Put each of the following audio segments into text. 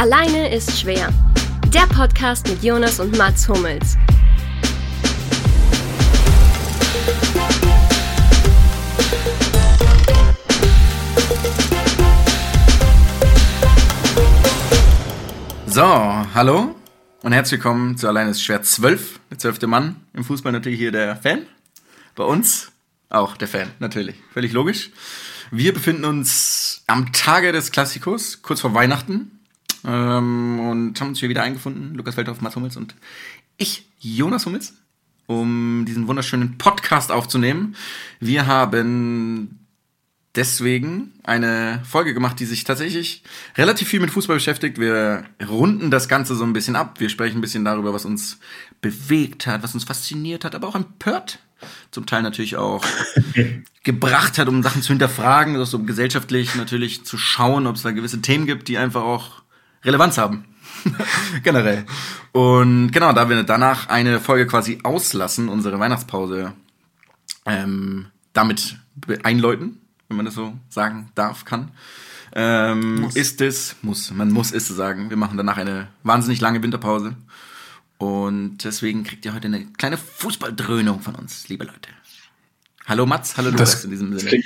Alleine ist schwer. Der Podcast mit Jonas und Mats Hummels. So, hallo und herzlich willkommen zu Alleine ist schwer 12, der zwölfte Mann. Im Fußball natürlich hier der Fan. Bei uns auch der Fan, natürlich. Völlig logisch. Wir befinden uns am Tage des Klassikos, kurz vor Weihnachten. Ähm, und haben uns hier wieder eingefunden, Lukas Feldhoff, Mats Hummels und ich, Jonas Hummels, um diesen wunderschönen Podcast aufzunehmen. Wir haben deswegen eine Folge gemacht, die sich tatsächlich relativ viel mit Fußball beschäftigt. Wir runden das Ganze so ein bisschen ab. Wir sprechen ein bisschen darüber, was uns bewegt hat, was uns fasziniert hat, aber auch empört. Zum Teil natürlich auch gebracht hat, um Sachen zu hinterfragen, also so gesellschaftlich natürlich zu schauen, ob es da gewisse Themen gibt, die einfach auch Relevanz haben. Generell. Und genau, da wir danach eine Folge quasi auslassen, unsere Weihnachtspause ähm, damit einläuten, wenn man das so sagen darf, kann, ähm, ist es, muss, man muss es sagen, wir machen danach eine wahnsinnig lange Winterpause. Und deswegen kriegt ihr heute eine kleine Fußballdröhnung von uns, liebe Leute. Hallo Mats, hallo Lukas in diesem Sinne.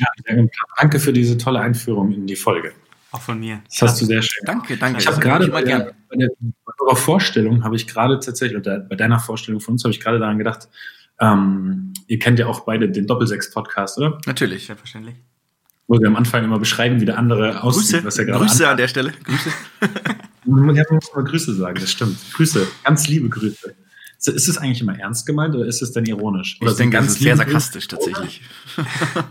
Danke für diese tolle Einführung in die Folge. Auch von mir. Das hast du sehr schön. Danke, danke. Ich habe gerade bei, der, bei, der, bei Vorstellung habe ich gerade tatsächlich, oder bei deiner Vorstellung von uns habe ich gerade daran gedacht, ähm, ihr kennt ja auch beide den Doppelsechs-Podcast, oder? Natürlich. Selbstverständlich. Wo wir am Anfang immer beschreiben, wie der andere aussieht, Grüße, was er gerade Grüße an der Stelle. Grüße. Man muss mal Grüße sagen, das stimmt. Grüße, ganz liebe Grüße. Ist es eigentlich immer ernst gemeint oder ist es denn ironisch? Oder ich denke, ganz sehr sarkastisch tatsächlich.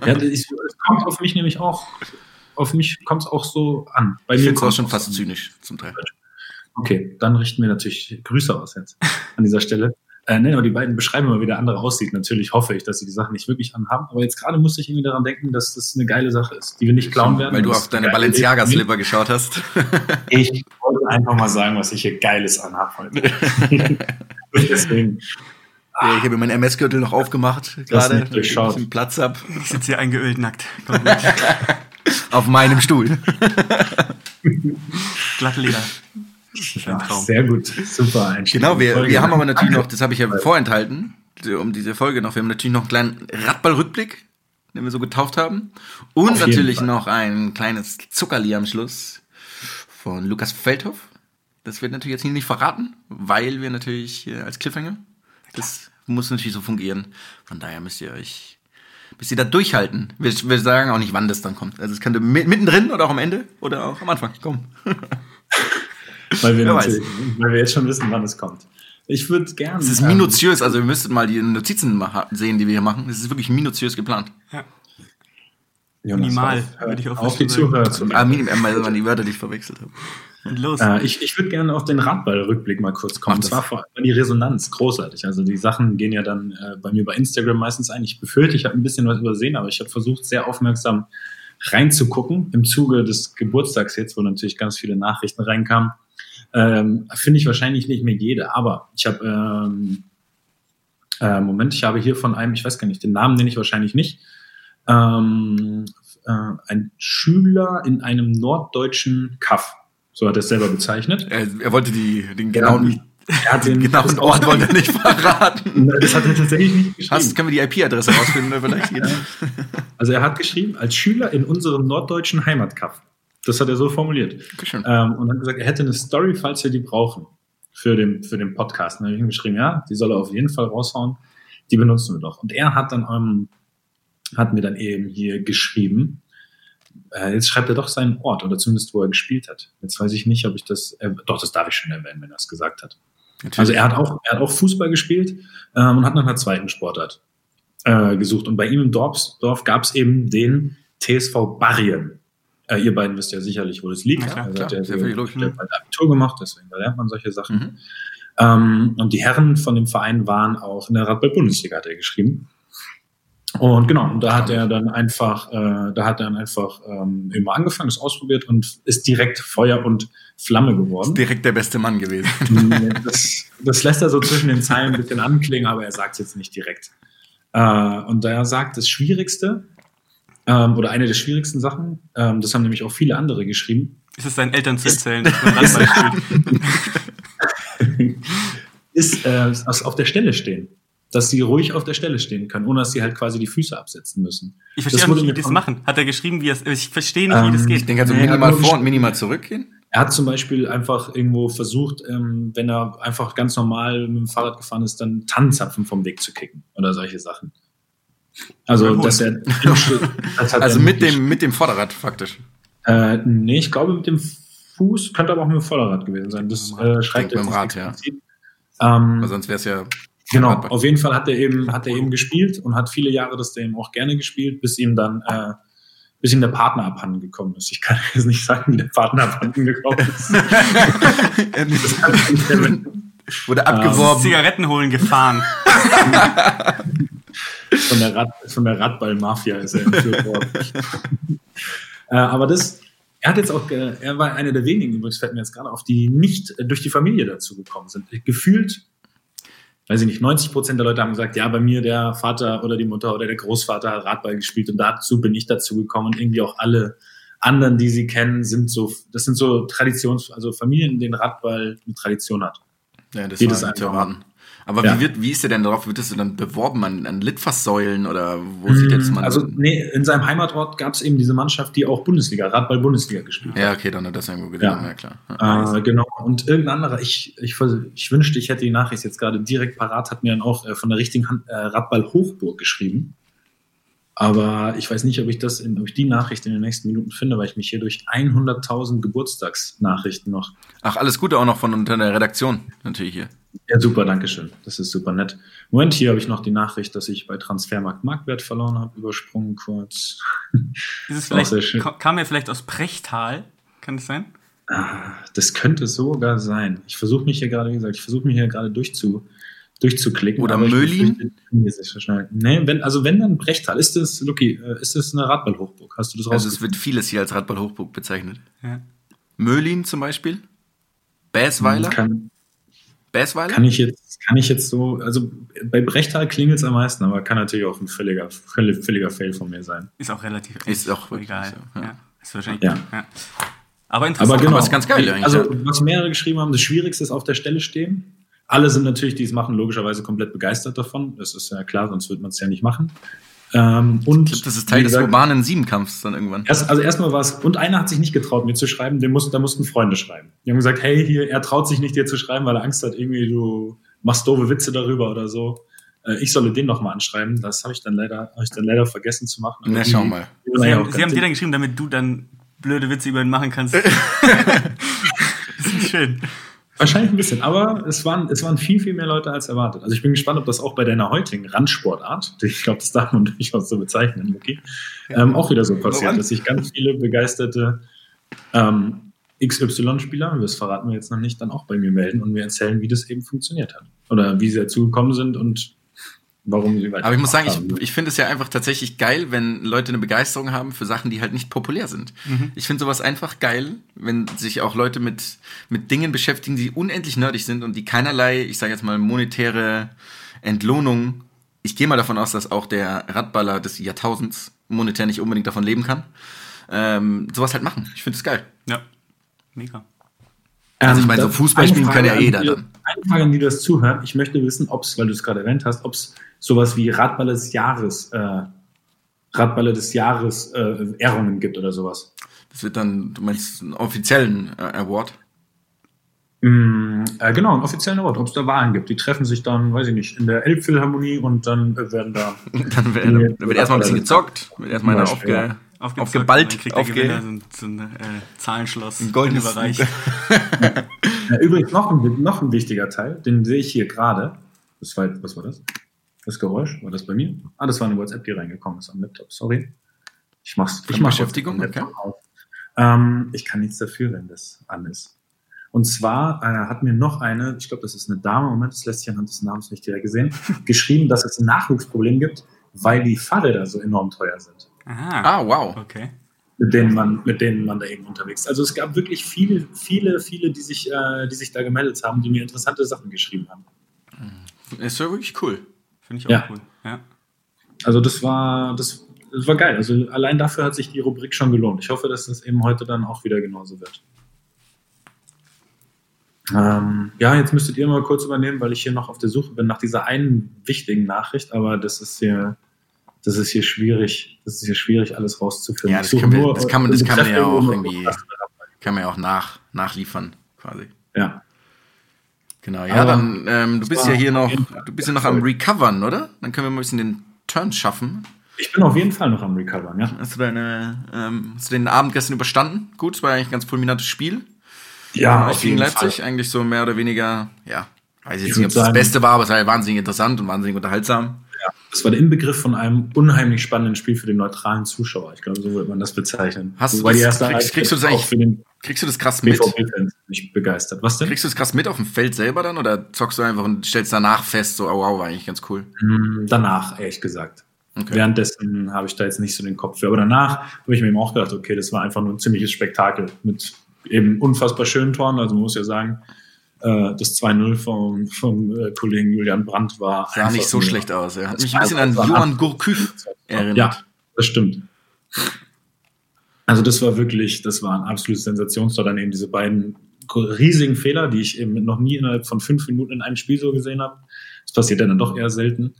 Ja, das es kommt auf mich nämlich auch, auf mich kommt es auch so an. Bei Ich mir finde es auch schon fast an. zynisch zum Teil. Okay, dann richten wir natürlich Grüße aus jetzt an dieser Stelle. Äh, nee, aber die beiden beschreiben immer, wie der andere aussieht. Natürlich hoffe ich, dass sie die Sachen nicht wirklich anhaben. Aber jetzt gerade musste ich irgendwie daran denken, dass das eine geile Sache ist, die wir nicht klauen werden. Weil du auf deine Balenciaga-Slipper geschaut hast. Ich wollte einfach mal sagen, was ich hier Geiles anhab heute. Deswegen, Ja, ich habe mir meinen MS-Gürtel noch aufgemacht, gerade, ich ein bisschen Platz hab Ich sitze hier eingeölt nackt. Auf meinem Stuhl. Glattleder. Traum. sehr gut, super. Genau, wir, Folge. wir haben aber natürlich noch, das habe ich ja vorenthalten, um diese Folge noch, wir haben natürlich noch einen kleinen Radball-Rückblick, den wir so getauft haben. Und natürlich Fall. noch ein kleines Zuckerli am Schluss von Lukas Feldhoff. Das wird natürlich jetzt hier nicht verraten, weil wir natürlich als Cliffhanger, das muss natürlich so fungieren. Von daher müsst ihr euch, müsst ihr da durchhalten. Wir, wir sagen auch nicht, wann das dann kommt. Also es könnte mi- mittendrin oder auch am Ende oder auch am Anfang kommen. weil wir, weil wir jetzt schon wissen, wann es kommt. Ich würde gerne. Es ist minutiös, also ihr müsstet mal die Notizen sehen, die wir hier machen. Es ist wirklich minutiös geplant. Ja. Jonas, Minimal, würde ich auch auf die. Zuhörer zu Ah, minim, äh, weil die Wörter, die ich verwechselt habe. Los. Äh, ich ich würde gerne auf den Radball-Rückblick mal kurz kommen. Und das. zwar vor allem die Resonanz, großartig. Also die Sachen gehen ja dann äh, bei mir bei Instagram meistens ein. Ich befürchte, ich habe ein bisschen was übersehen, aber ich habe versucht, sehr aufmerksam reinzugucken im Zuge des Geburtstags jetzt, wo natürlich ganz viele Nachrichten reinkamen. Ähm, Finde ich wahrscheinlich nicht mehr jede, aber ich habe, ähm, äh, Moment, ich habe hier von einem, ich weiß gar nicht, den Namen nenne ich wahrscheinlich nicht, ähm, äh, ein Schüler in einem norddeutschen Kaff. So hat er es selber bezeichnet. Er, er wollte die, den genauen, Er hat den genauen Ort wollte er nicht verraten. Das hat er tatsächlich nicht geschrieben. Hast, können wir die IP-Adresse rausfinden? Vielleicht geht Also er hat geschrieben, als Schüler in unserem norddeutschen Heimatkaff. Das hat er so formuliert. Ähm, und hat gesagt, er hätte eine Story, falls wir die brauchen, für den, für den Podcast. Und dann habe ich ihm geschrieben, ja, die soll er auf jeden Fall raushauen. Die benutzen wir doch. Und er hat dann, ähm, hat mir dann eben hier geschrieben, äh, jetzt schreibt er doch seinen Ort oder zumindest, wo er gespielt hat. Jetzt weiß ich nicht, ob ich das, äh, doch, das darf ich schon erwähnen, wenn er es gesagt hat. Also er hat auch, er hat auch Fußball gespielt ähm, und hat nach einer zweiten Sportart äh, gesucht. Und bei ihm im Dorf, Dorf gab es eben den TSV Barrien. Äh, ihr beiden wisst ja sicherlich, wo das liegt. Na klar, also klar, hat er sehr viel hat bald Abitur gemacht, deswegen lernt man solche Sachen. Mhm. Ähm, und die Herren von dem Verein waren auch in der Radball-Bundesliga, hat er geschrieben. Und genau, und da hat er dann einfach, äh, da hat er dann einfach ähm, immer angefangen, es ausprobiert und ist direkt Feuer und Flamme geworden. Ist direkt der beste Mann gewesen. das, das lässt er so zwischen den Zeilen ein bisschen anklingen, aber er sagt es jetzt nicht direkt. Äh, und da er sagt, das Schwierigste ähm, oder eine der schwierigsten Sachen, ähm, das haben nämlich auch viele andere geschrieben, Ist es deinen Eltern zu erzählen, dass man Handball spielt? ist äh, auf der Stelle stehen. Dass sie ruhig auf der Stelle stehen können, ohne dass sie halt quasi die Füße absetzen müssen. Ich verstehe Das auch nicht, wie die das machen. Hat er geschrieben, wie es. Ich verstehe nicht, wie Ähm, das Ich geht. denke also Nee, minimal nur vor und minimal zurückgehen. Er hat zum Beispiel einfach irgendwo versucht, ähm, wenn er einfach ganz normal mit dem Fahrrad gefahren ist, dann Tannenzapfen vom Weg zu kicken oder solche Sachen. Also, dass er. das hat Also er mit dem, mit dem Vorderrad faktisch. Äh, nee, ich glaube mit dem Fuß, könnte aber auch mit dem Vorderrad gewesen sein. Das äh, schreibt denke, mit dem jetzt Rad, ja. Ähm, Weil sonst wäre es ja. Genau, auf jeden Fall hat er eben, hat er eben gespielt und hat viele Jahre das eben auch gerne gespielt, bis ihm dann, äh, bis ihm der Partner abhanden gekommen ist. Ich kann jetzt nicht sagen, wie der Partner abhanden gekommen ist. Das kann ich nicht erwähnen. Wurde Ähm, abgeworben. Zigaretten holen gefahren. von der, Rad, von der Radball-Mafia ist er entführt worden. äh, aber das, er hat jetzt auch, er war einer der wenigen, übrigens fällt mir jetzt gerade auf, die nicht äh, durch die Familie dazu gekommen sind. Gefühlt, weiß ich nicht, 90 Prozent der Leute haben gesagt, ja, bei mir der Vater oder die Mutter oder der Großvater hat Radball gespielt und dazu bin ich dazu gekommen und irgendwie auch alle anderen, die sie kennen, sind so, das sind so Traditions, also Familien, in denen Radball eine Tradition hat. Ja, das war es nicht erwarten. Aber Ja. wie, wird, wie ist der denn darauf? Wird das dann beworben an, an Litfaßsäulen oder wo sieht jetzt man? Also, nee, in seinem Heimatort gab es eben diese Mannschaft, die auch Bundesliga, Radball-Bundesliga gespielt hat. ja, okay, dann hat das irgendwo gelesen, ja, Ja. klar. Ja. Äh, genau. Und irgendein anderer, ich, ich, ich wünschte, ich hätte die Nachricht jetzt gerade direkt parat, hat mir dann auch äh, von der richtigen Hand, äh, Radball Hochburg geschrieben. Aber ich weiß nicht, ob ich das in, ob ich die Nachricht in den nächsten Minuten finde, weil ich mich hier durch 100.000 Geburtstagsnachrichten noch. Ach, alles Gute auch noch von unter der Redaktion, natürlich hier. Ja, super, danke schön. Das ist super nett. Moment, hier habe ich noch die Nachricht, dass ich bei Transfermarkt Marktwert verloren habe. Übersprungen kurz. Ist es Auch sehr vielleicht, schön. ka- kam er vielleicht aus Prechtal? Kann das sein? Ah, das könnte sogar sein. Ich versuche mich hier gerade, wie gesagt, ich versuche mich hier gerade durchzu, durchzuklicken. Oder aber Möhlin? Nee, wenn, also wenn dann Brechtal, ist das, Lucky, äh, ist das eine Radballhochburg? Hast du das Also es wird vieles hier als Radball-Hochburg bezeichnet. Ja. Möhlin zum Beispiel. Bäsweiler. Kann, Bäsweiler? kann ich jetzt, kann ich jetzt so, also bei Brechtal klingelt es am meisten, aber kann natürlich auch ein völliger, völlig, völliger Fail von mir sein. Ist auch relativ. Ist auch wirklich egal. so, ja. ja. Ist wahrscheinlich. Ja. Ja. Aber interessant. Aber genau. ist ganz geil eigentlich, Also, was mehrere geschrieben haben, das Schwierigste ist auf der Stelle stehen. Alle sind natürlich, die es machen, logischerweise komplett begeistert davon. Das ist ja klar, sonst würde man es ja nicht machen. Ähm, und Ich glaub, das ist Teil wie des gesagt, urbanen Siebenkampfs dann irgendwann. Erst, also erstmal war es, und einer hat sich nicht getraut, mir zu schreiben, den mussten, da mussten Freunde schreiben. Die haben gesagt, hey, hier, er traut sich nicht, dir zu schreiben, weil er Angst hat, irgendwie du machst doofe Witze darüber oder so. Äh, Ich solle den nochmal anschreiben. Das habe ich dann leider, habe ich dann leider vergessen zu machen. Na, schau mal. Sie ja haben, Sie haben dir dann geschrieben, damit du dann blöde Witze über ihn machen kannst. das ist schön. Wahrscheinlich ein bisschen, aber es waren, es waren viel, viel mehr Leute als erwartet. Also ich bin gespannt, ob das auch bei deiner heutigen Randsportart, ich glaube, das darf man durchaus so bezeichnen, okay, ähm, auch wieder so passiert, Woran? dass sich ganz viele begeisterte ähm, XY-Spieler, das verraten wir jetzt noch nicht, dann auch bei mir melden und mir erzählen, wie das eben funktioniert hat. Oder wie sie dazu gekommen sind und warum sie weiter. Aber ich muss sagen, haben. ich, ich finde es ja einfach tatsächlich geil, wenn Leute eine Begeisterung haben für Sachen, die halt nicht populär sind. Ich finde sowas einfach geil, wenn sich auch Leute mit, mit Dingen beschäftigen, die unendlich nerdig sind und die keinerlei, ich sage jetzt mal, monetäre Entlohnung. Ich gehe mal davon aus, dass auch der Radballer des Jahrtausends monetär nicht unbedingt davon leben kann. Ähm, sowas halt machen. Ich finde es geil. Ja. Mega. Also ich meine, so Ähm, Fußball spielen kann ja an jeder. Eine Frage, an die du das zuhören. Ich möchte wissen, ob es, weil du es gerade erwähnt hast, ob es sowas wie Radballer des Jahres, äh, Radballer des Jahres äh, Ehrungen gibt oder sowas. Das wird dann, du meinst, einen offiziellen äh, Award? Mm, äh, genau, einen offiziellen Award, ob es da Wahlen gibt. Die treffen sich dann, weiß ich nicht, in der Elbphilharmonie und dann äh, werden da. Dann wird, dann wird erstmal ein bisschen gezockt, wird erstmal einer aufge, Aufgezockt, aufgeballt, dann kriegt der Gewinner so ein, so ein äh, Zahlenschloss ein goldenes überreicht. Äh, übrigens noch ein, noch ein wichtiger Teil, den sehe ich hier gerade. War, was war das? Das Geräusch? War das bei mir? Ah, das war eine WhatsApp, die reingekommen ist am Laptop. Sorry. Ich mach's. Ich mach's Beschäftigung, auf. Ähm, ich kann nichts dafür, wenn das an ist. Und zwar äh, hat mir noch eine, ich glaube, das ist eine Dame, Moment, das lässt sich anhand des Namens nicht direkt gesehen, geschrieben, dass es ein Nachwuchsproblem gibt, weil die Fahrräder so enorm teuer sind, Aha. Ah, wow. Okay. mit denen man, mit denen man da eben unterwegs ist. Also es gab wirklich viele, viele, viele, die sich, äh, die sich da gemeldet haben, die mir interessante Sachen geschrieben haben. Ist ja wirklich cool. Finde ich auch Ja. cool. Ja. Also das war, das es war geil. Also allein dafür hat sich die Rubrik schon gelohnt. Ich hoffe, dass das eben heute dann auch wieder genauso wird. Ähm, ja, jetzt müsstet ihr mal kurz übernehmen, weil ich hier noch auf der Suche bin nach dieser einen wichtigen Nachricht, aber das ist hier, das ist hier schwierig, das ist hier schwierig, alles rauszufinden. Ja, das, kann, man- nur, das kann man, das kann man ja auch irgendwie, kann man ja auch nach, nachliefern, quasi. Ja. Genau, ja, Aber dann, ähm, du bist ja hier noch, auf jeden Fall du bist ja noch am Recovern, oder? Dann können wir mal ein bisschen den Turn schaffen. Ich bin auf jeden Fall noch am Recovern, ja. Hast du deine, ähm, hast du den Abend gestern überstanden? Gut, es war eigentlich ein ganz fulminantes Spiel. Ja, Euch gegen Leipzig, eigentlich so mehr oder weniger, ja, weiß ich Ich jetzt nicht, würd ob es das Beste war, aber es war ja wahnsinnig interessant und wahnsinnig unterhaltsam. Das war der Inbegriff von einem unheimlich spannenden Spiel für den neutralen Zuschauer. Ich glaube, so wird man das bezeichnen. Hast du das- erste kriegst- kriegst du das auch für den Kriegst du das krass mit? Nicht begeistert. Was denn? Kriegst du das krass mit auf dem Feld selber dann oder zockst du einfach und stellst danach fest, so, oh wow, war eigentlich ganz cool. Hm, Danach, ehrlich gesagt. Okay. Währenddessen habe ich da jetzt nicht so den Kopf für. Aber danach habe ich mir eben auch gedacht, okay, das war einfach nur ein ziemliches Spektakel mit eben unfassbar schönen Toren. Also man muss ja sagen, äh, das 2-0 vom, vom äh, Kollegen Julian Brandt war Sah nicht so schlecht aus. Er hat mich ein bisschen an einfach- Johann Gurküf erinnert. Ja, das stimmt. Also das war wirklich, das war ein absolutes Sensationstor. Dann eben diese beiden riesigen Fehler, die ich eben noch nie innerhalb von fünf Minuten in einem Spiel so gesehen habe. Das passiert ja dann doch eher selten.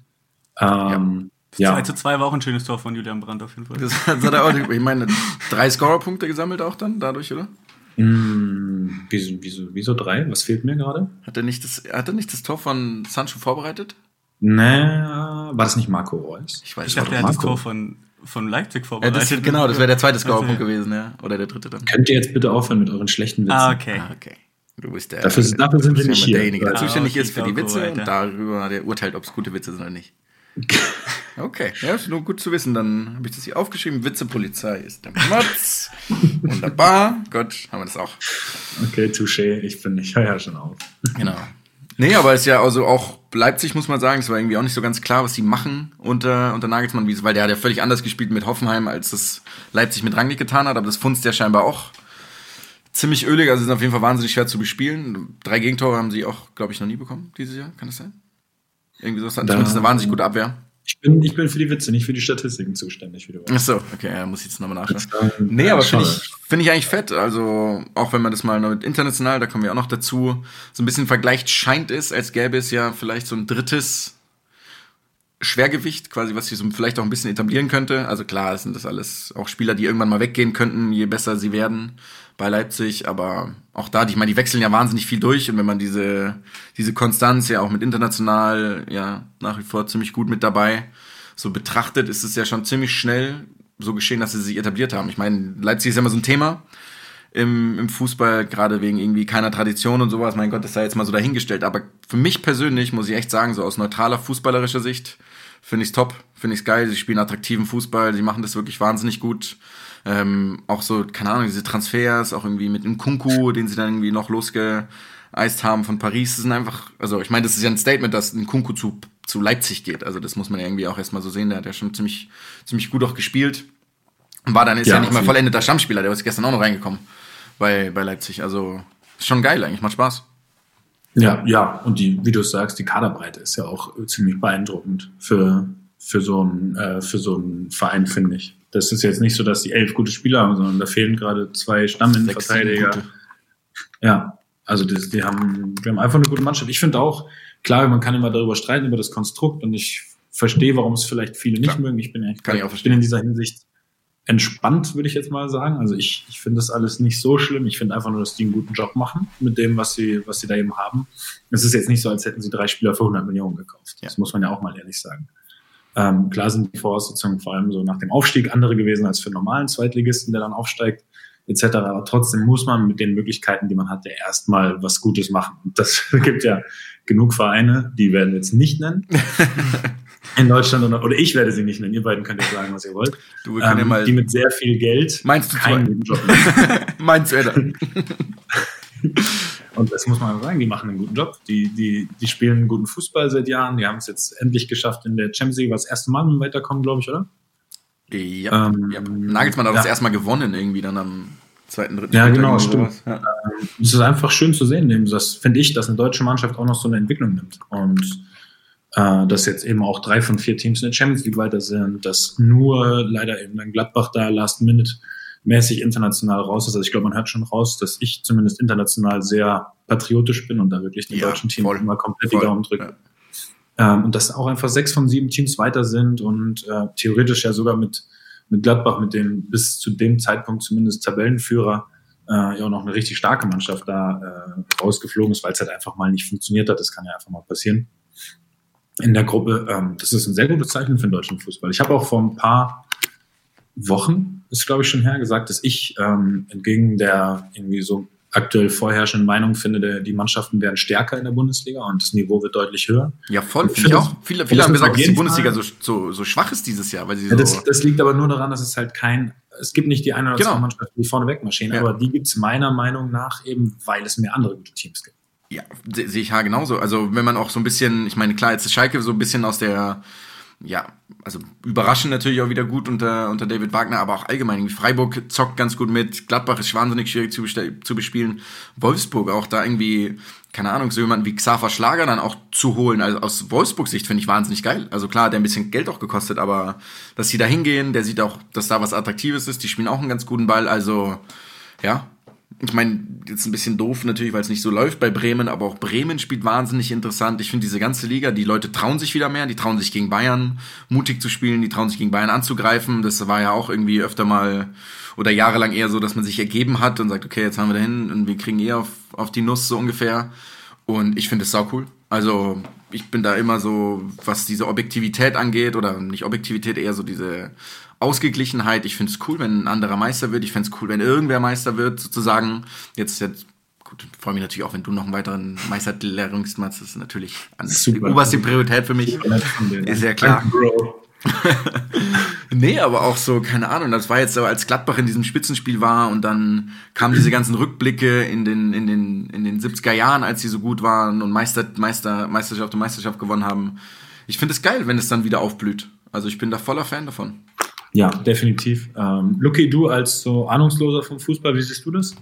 Ähm, ja. 2 zu 2 war auch ein schönes Tor von Julian Brandt auf jeden Fall. Das, hat er auch, ich meine, drei Scorer-Punkte gesammelt auch dann dadurch, oder? Hm, wieso, wieso, wieso drei? Was fehlt mir gerade? Hat er nicht das, hat er nicht das Tor von Sancho vorbereitet? Nee, war das nicht Marco Reus? Ich weiß Ich dachte, er hat das Marco. Tor von, von Leipzig Ja, vorbereitet. das, genau, das wäre der zweite Also, Scorerpunkt gewesen, ja. Oder der dritte dann. Könnt ihr jetzt bitte aufhören mit euren schlechten Witzen? Ah, okay. Ah, okay. Du bist der. Dafür- dafür sind wir nicht ja hier. derjenige, der Ah, zuständig okay, ist für die Witze und darüber der urteilt, ob es gute Witze sind oder nicht. Okay, ja, ist nur gut zu wissen. Dann habe ich das hier aufgeschrieben. Witzepolizei ist der Mats. Wunderbar. Gut, haben wir das auch. Okay, touché. Ich bin, ich höre ja schon auf. Genau. Nee, aber ist ja also auch Leipzig, muss man sagen, es war irgendwie auch nicht so ganz klar, was die machen unter, unter Nagelsmann, es- weil der hat ja völlig anders gespielt mit Hoffenheim, als das Leipzig mit Rangnick getan hat, aber das funzt ja scheinbar auch ziemlich ölig, also sind auf jeden Fall wahnsinnig schwer zu bespielen. Drei Gegentore haben sie auch, glaube ich, noch nie bekommen dieses Jahr, kann das sein? Irgendwie so, Da- zumindest eine wahnsinnig gute Abwehr. Ich bin, ich bin für die Witze, nicht für die Statistiken zuständig, wie du Ach so, okay, ja, muss ich jetzt nochmal nachschauen. weißt. Nee, aber finde ich, finde ich eigentlich fett. Also, auch wenn man das mal mit international, da kommen wir auch noch dazu, so ein bisschen vergleicht, scheint es, als gäbe es ja vielleicht so ein drittes Schwergewicht, quasi, was sie so vielleicht auch ein bisschen etablieren könnte. Also klar, es sind das alles auch Spieler, die irgendwann mal weggehen könnten, je besser sie werden bei Leipzig. Aber auch da, ich meine, die wechseln ja wahnsinnig viel durch. Und wenn man diese, diese Konstanz ja auch mit international ja nach wie vor ziemlich gut mit dabei so betrachtet, ist es ja schon ziemlich schnell so geschehen, dass sie sich etabliert haben. Ich meine, Leipzig ist ja immer so ein Thema im, im Fußball, gerade wegen irgendwie keiner Tradition und sowas. Mein Gott, das sei jetzt mal so dahingestellt. Aber für mich persönlich muss ich echt sagen, so aus neutraler fußballerischer Sicht, finde ich es top, finde ich es geil. Sie spielen attraktiven Fußball, sie machen das wirklich wahnsinnig gut. Ähm, auch so, keine Ahnung, diese Transfers, auch irgendwie mit dem Kunku, den sie dann irgendwie noch losgeeist haben von Paris, das sind einfach, also ich meine, das ist ja ein Statement, dass ein Kunku zu, zu Leipzig geht. Also das muss man ja irgendwie auch erstmal so sehen. Der hat ja schon ziemlich, ziemlich gut auch gespielt. Und war dann ist ja, Ja, nicht mal vollendeter Stammspieler, der ist gestern auch noch reingekommen bei, bei Leipzig. Also ist schon geil eigentlich, macht Spaß. Ja, ja, und die, wie du es sagst, die Kaderbreite ist ja auch äh, ziemlich beeindruckend für, für so einen, äh, für so einen Verein, finde ich. Das ist jetzt nicht so, dass die elf gute Spieler haben, sondern da fehlen gerade zwei Stamminnenverteidiger. Ja, also das, die haben, wir haben einfach eine gute Mannschaft. Ich finde auch, klar, man kann immer darüber streiten, über das Konstrukt und ich verstehe, warum es vielleicht viele nicht Klar. mögen. Ich bin, Kann ich auch ich bin verstehen. in dieser Hinsicht entspannt, würde ich jetzt mal sagen. Also ich, ich finde das alles nicht so schlimm. Ich finde einfach nur, dass die einen guten Job machen mit dem, was sie, was sie da eben haben. Es ist jetzt nicht so, als hätten sie drei Spieler für 100 Millionen gekauft. Das Ja. muss man ja auch mal ehrlich sagen. Ähm, klar sind die Voraussetzungen vor allem so nach dem Aufstieg andere gewesen als für einen normalen Zweitligisten, der dann aufsteigt, etc. Aber trotzdem muss man mit den Möglichkeiten, die man hat, ja erstmal was Gutes machen. Und das gibt ja genug Vereine, die werden wir jetzt nicht nennen. In Deutschland oder, oder ich werde sie nicht nennen. Ihr beiden könnt ja sagen, was ihr wollt. Du, wir können ja Ähm, mal. die mit sehr viel Geld Meinst du keinen Job. Meinst du, Alter? Und das muss man sagen, die machen einen guten Job. Die, die, die spielen einen guten Fußball seit Jahren. Die haben es jetzt endlich geschafft in der Champions League, war das erste Mal mit dem Weiterkommen, glaube ich, oder? Ja, Ähm, ja. Nagelsmann hat das ja. erstmal gewonnen, irgendwie dann am zweiten, dritten Ja, genau, stimmt. Ja. Es ist einfach schön zu sehen, das finde ich, dass eine deutsche Mannschaft auch noch so eine Entwicklung nimmt. Und äh, dass jetzt eben auch drei von vier Teams in der Champions League weiter sind, dass nur leider eben ein Gladbach da Last Minute mäßig international raus ist. Also ich glaube, man hört schon raus, dass ich zumindest international sehr patriotisch bin und da wirklich den Ja, deutschen Team voll. immer komplett Voll, die Daumen drücke. Ähm, und dass auch einfach sechs von sieben Teams weiter sind und äh, theoretisch ja sogar mit, mit Gladbach, mit dem bis zu dem Zeitpunkt zumindest Tabellenführer, äh, ja auch noch eine richtig starke Mannschaft da äh, rausgeflogen ist, weil es halt einfach mal nicht funktioniert hat. Das kann ja einfach mal passieren. In der Gruppe, ähm, das ist ein sehr gutes Zeichen für den deutschen Fußball. Ich habe auch vor ein paar Wochen, ist glaube ich schon her, gesagt, dass ich ähm, entgegen der irgendwie so aktuell vorherrschenden Meinung finde, die Mannschaften werden stärker in der Bundesliga und das Niveau wird deutlich höher. Ja, voll, finde ich auch. Viele, viele haben gesagt, dass die Bundesliga so, so, so schwach ist dieses Jahr, weil sie Ja, so. das, das liegt aber nur daran, dass es halt kein, es gibt nicht die eine oder Genau. zwei Mannschaften, die vorne wegmarschieren, Ja. aber die gibt es meiner Meinung nach eben, weil es mehr andere gute Teams gibt. Ja, se- sehe ich ja genauso. Also wenn man auch so ein bisschen, ich meine, klar, jetzt ist Schalke so ein bisschen aus der, ja, also überraschend natürlich auch wieder gut unter, unter David Wagner, aber auch allgemein. Freiburg zockt ganz gut mit, Gladbach ist wahnsinnig schwierig zu, zu bespielen. Wolfsburg auch da irgendwie, keine Ahnung, so jemanden wie Xaver Schlager dann auch zu holen. Also aus Wolfsburg Sicht finde ich wahnsinnig geil. Also klar, der ein bisschen Geld auch gekostet, aber dass sie da hingehen, der sieht auch, dass da was Attraktives ist, die spielen auch einen ganz guten Ball. Also ja, ich meine, jetzt ein bisschen doof natürlich, weil es nicht so läuft bei Bremen, aber auch Bremen spielt wahnsinnig interessant. Ich finde diese ganze Liga, die Leute trauen sich wieder mehr, die trauen sich gegen Bayern mutig zu spielen, die trauen sich gegen Bayern anzugreifen. Das war ja auch irgendwie öfter mal oder jahrelang eher so, dass man sich ergeben hat und sagt, okay, jetzt haben wir dahin und wir kriegen eh auf, auf die Nuss so ungefähr. Und ich finde es sau cool. Also ich bin da immer so, was diese Objektivität angeht, oder nicht Objektivität, eher so diese Ausgeglichenheit. Ich finde es cool, wenn ein anderer Meister wird. Ich finde es cool, wenn irgendwer Meister wird, sozusagen. Jetzt, jetzt gut, freue mich natürlich auch, wenn du noch einen weiteren Meistertitel erringst, Mats. Das ist natürlich an, die Super. oberste Priorität für mich. Ist ja klar. Nee, aber auch so, keine Ahnung, das war jetzt so, als Gladbach in diesem Spitzenspiel war und dann kamen diese ganzen Rückblicke in den, in den, in den 70er Jahren, als sie so gut waren und Meister, Meister, Meisterschaft und Meisterschaft gewonnen haben. Ich finde es geil, wenn es dann wieder aufblüht. Also ich bin da voller Fan davon. Ja, definitiv. Ähm, Lucky, du als so Ahnungsloser vom Fußball, wie siehst du das?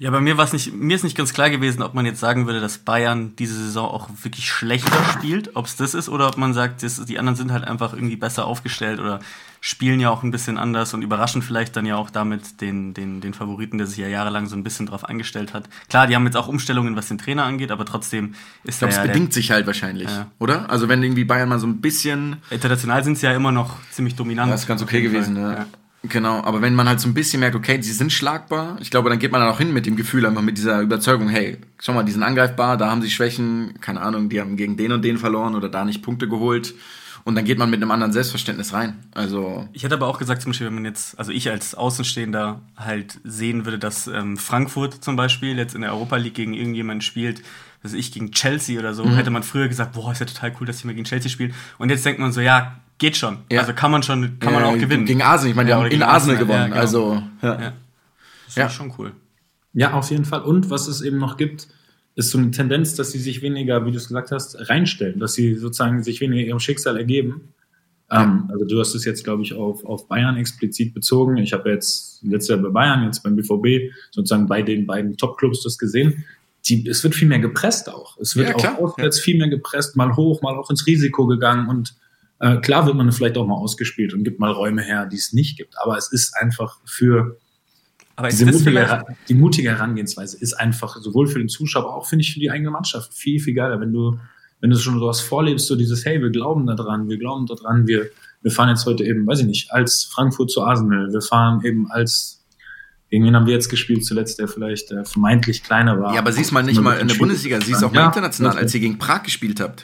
Ja, bei mir war es nicht, mir ist nicht ganz klar gewesen, ob man jetzt sagen würde, dass Bayern diese Saison auch wirklich schlechter spielt, ob es das ist, oder ob man sagt, das, die anderen sind halt einfach irgendwie besser aufgestellt oder spielen ja auch ein bisschen anders und überraschen vielleicht dann ja auch damit den, den, den Favoriten, der sich ja jahrelang so ein bisschen drauf eingestellt hat. Klar, die haben jetzt auch Umstellungen, was den Trainer angeht, aber trotzdem ist Ich glaube, der, es ja, bedingt sich halt wahrscheinlich, Ja. oder? Also wenn irgendwie Bayern mal so ein bisschen der, international sind sie ja immer noch ziemlich dominant. Das ist ganz okay gewesen, Fall. ja. Genau, aber wenn man halt so ein bisschen merkt, okay, sie sind schlagbar, ich glaube, dann geht man dann auch hin mit dem Gefühl, einfach mit dieser Überzeugung, hey, schau mal, die sind angreifbar, da haben sie Schwächen, keine Ahnung, die haben gegen den und den verloren oder da nicht Punkte geholt. Und dann geht man mit einem anderen Selbstverständnis rein. Also, Ich hätte aber auch gesagt, zum Beispiel, wenn man jetzt, also ich als Außenstehender halt sehen würde, dass ähm, Frankfurt zum Beispiel jetzt in der Europa League gegen irgendjemanden spielt, also ich gegen Chelsea oder so, Mhm. hätte man früher gesagt, boah, ist ja total cool, dass die mal gegen Chelsea spielen. Und jetzt denkt man so, ja, geht schon. Ja. Also kann man schon, kann man äh, auch gewinnen. Gegen Arsenal, ich meine, die Ja, haben in gegen Arsenal Arsenal, gewonnen. ja, genau. Also, ja. ja. Das Ja. ja. schon cool. Ja, auf jeden Fall. Und was es eben noch gibt, ist so eine Tendenz, dass sie sich weniger, wie du es gesagt hast, reinstellen, dass sie sozusagen sich weniger ihrem Schicksal ergeben. Ähm, also du hast es jetzt, glaube ich, auf, auf Bayern explizit bezogen. Ich habe jetzt letztes Jahr bei Bayern, jetzt beim BVB, sozusagen bei den beiden Top-Clubs das gesehen. Die, es wird viel mehr gepresst auch. Es wird Ja, auch auswärts viel mehr gepresst, mal hoch, mal auch ins Risiko gegangen und äh, klar wird man vielleicht auch mal ausgespielt und gibt mal Räume her, die es nicht gibt. Aber es ist einfach für Aber ist diese das mutige, die mutige Herangehensweise ist einfach sowohl für den Zuschauer, aber auch finde ich für die eigene Mannschaft viel, viel geiler, wenn du, wenn du schon sowas vorlebst, so dieses, hey, wir glauben daran, wir glauben daran, wir, wir fahren jetzt heute eben, weiß ich nicht, als Frankfurt zu Arsenal, wir fahren eben als, gegen wen haben wir jetzt gespielt zuletzt, der vielleicht äh, vermeintlich kleiner war. Ja, aber siehst mal nicht mal in der Bundesliga, siehst auch mal international, als ihr gegen Prag gespielt habt.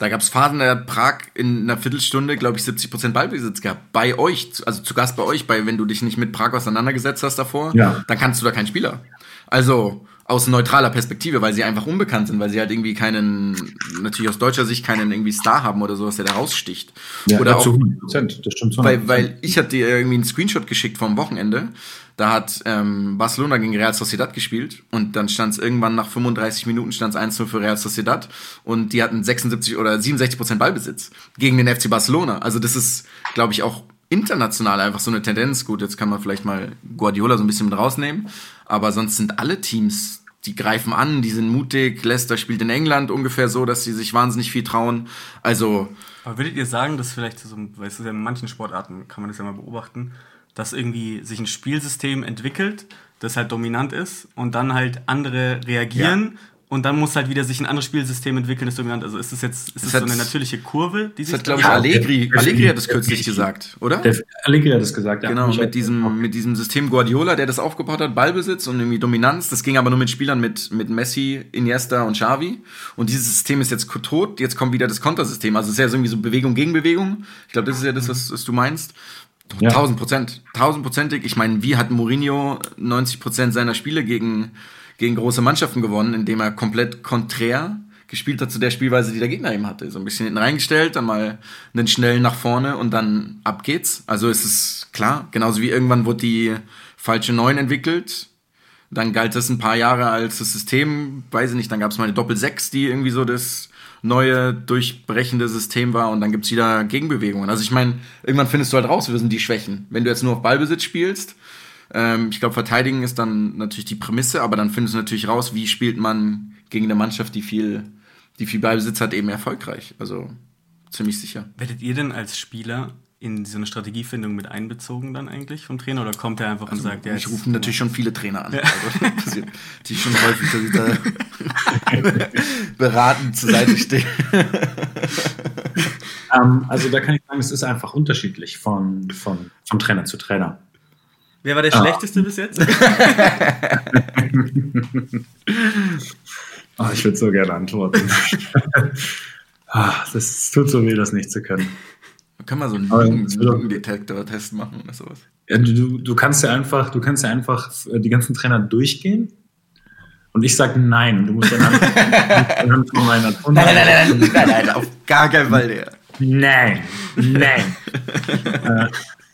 Da gab es Phasen, hat Prag in einer Viertelstunde, glaube ich, 70% Ballbesitz gehabt. Bei euch, also zu Gast bei euch, bei, wenn du dich nicht mit Prag auseinandergesetzt hast davor, Ja. dann kannst du da keinen Spieler. Also aus neutraler Perspektive, weil sie einfach unbekannt sind, weil sie halt irgendwie keinen, natürlich aus deutscher Sicht keinen irgendwie Star haben oder sowas, der da raussticht. ja, oder zu 100 Prozent, das stimmt zu 100%. weil, weil ich hatte dir irgendwie einen Screenshot geschickt vom Wochenende. Da hat ähm, Barcelona gegen Real Sociedad gespielt und dann stand es irgendwann nach 35 Minuten stand es 1-0 für Real Sociedad und die hatten 76 oder 67 Prozent Ballbesitz gegen den FC Barcelona. Also das ist, glaube ich, auch international einfach so eine Tendenz. Gut, jetzt kann man vielleicht mal Guardiola so ein bisschen mit rausnehmen, aber sonst sind alle Teams die greifen an, die sind mutig. Leicester spielt in England ungefähr so, dass sie sich wahnsinnig viel trauen. Also. Aber würdet ihr sagen, dass vielleicht so, weil es ist ja in manchen Sportarten, kann man das ja mal beobachten, dass irgendwie sich ein Spielsystem entwickelt, das halt dominant ist und dann halt andere reagieren. Ja und dann muss halt wieder sich ein anderes Spielsystem entwickeln, das dominant. Also ist das jetzt ist das, das so eine natürliche Kurve, die sich. Das hat, glaube ich, Allegri, Allegri hat das kürzlich gesagt, oder? Der Allegri hat das gesagt, ja. Genau, mit diesem, mit diesem System Guardiola, der das aufgebaut hat, Ballbesitz und irgendwie Dominanz. Das ging aber nur mit Spielern mit, mit Messi, Iniesta und Xavi. Und dieses System ist jetzt tot. Jetzt kommt wieder das Kontersystem. Also es ist ja irgendwie so Bewegung gegen Bewegung. Ich glaube, das ist ja das, was, was du meinst. Tausend. Prozent. Tausendprozentig. Ich meine, wie hat Mourinho 90 Prozent seiner Spiele gegen gegen große Mannschaften gewonnen, indem er komplett konträr gespielt hat zu der Spielweise, die der Gegner eben hatte. So ein bisschen hinten reingestellt, dann mal einen schnellen nach vorne und dann ab geht's. Also es ist klar, genauso wie irgendwann wurde die falsche Neun entwickelt. Dann galt das ein paar Jahre als das System, weiß ich nicht, dann gab es mal eine Doppel-6, die irgendwie so das neue, durchbrechende System war und dann gibt's wieder Gegenbewegungen. Also ich meine, irgendwann findest du halt raus, wir sind die Schwächen. Wenn du jetzt nur auf Ballbesitz spielst, ähm, ich glaube, verteidigen ist dann natürlich die Prämisse, aber dann findest du natürlich raus, wie spielt man gegen eine Mannschaft, die viel, die viel Ballbesitz hat, eben erfolgreich. Also ziemlich sicher. Werdet ihr denn als Spieler in so eine Strategiefindung mit einbezogen dann eigentlich vom Trainer oder kommt er einfach also, und sagt, ja, ich rufe natürlich schon viele Trainer an. Ja. Also, natürlich schon häufig, dass ich da beratend zur Seite stehe. um, ähm, also da kann ich sagen, es ist einfach unterschiedlich von, von, von Trainer zu Trainer. Wer war der ah. schlechteste bis jetzt? oh, ich würde so gerne antworten. ah, das tut so weh, das nicht zu können. Kann man so einen Lügendetektor-Test machen oder sowas? Ja, du, du kannst ja einfach, du kannst ja einfach die ganzen Trainer durchgehen und ich sage nein. Du musst dann anhand von meiner Nein, nein, nein, nein, nein, nein, auf gar keinen Fall, der. Nein, nein.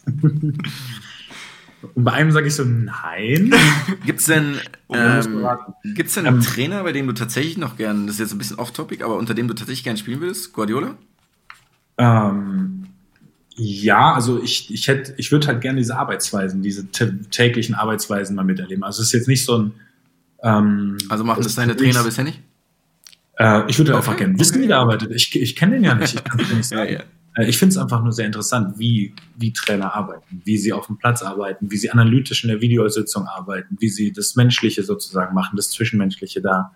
Und bei einem sage ich so, nein. Gibt es denn, ähm, gibt's denn einen ähm, Trainer, bei dem du tatsächlich noch gern, das ist jetzt ein bisschen off-topic, aber unter dem du tatsächlich gern spielen würdest? Guardiola? Ähm, ja, also ich, ich hätte, ich würde halt gerne diese Arbeitsweisen, diese täglichen Arbeitsweisen mal miterleben. Also es ist jetzt nicht so ein. Ähm, also machen das deine Trainer bisher nicht? Äh, ich würde okay. einfach gerne wissen, wie der arbeitet. Ich, ich kenne den ja nicht. Ich kann nicht sagen. ja, ja. Äh, ich finde es einfach nur sehr interessant, wie, wie Trainer arbeiten, wie sie auf dem Platz arbeiten, wie sie analytisch in der Videositzung arbeiten, wie sie das Menschliche sozusagen machen, das Zwischenmenschliche da.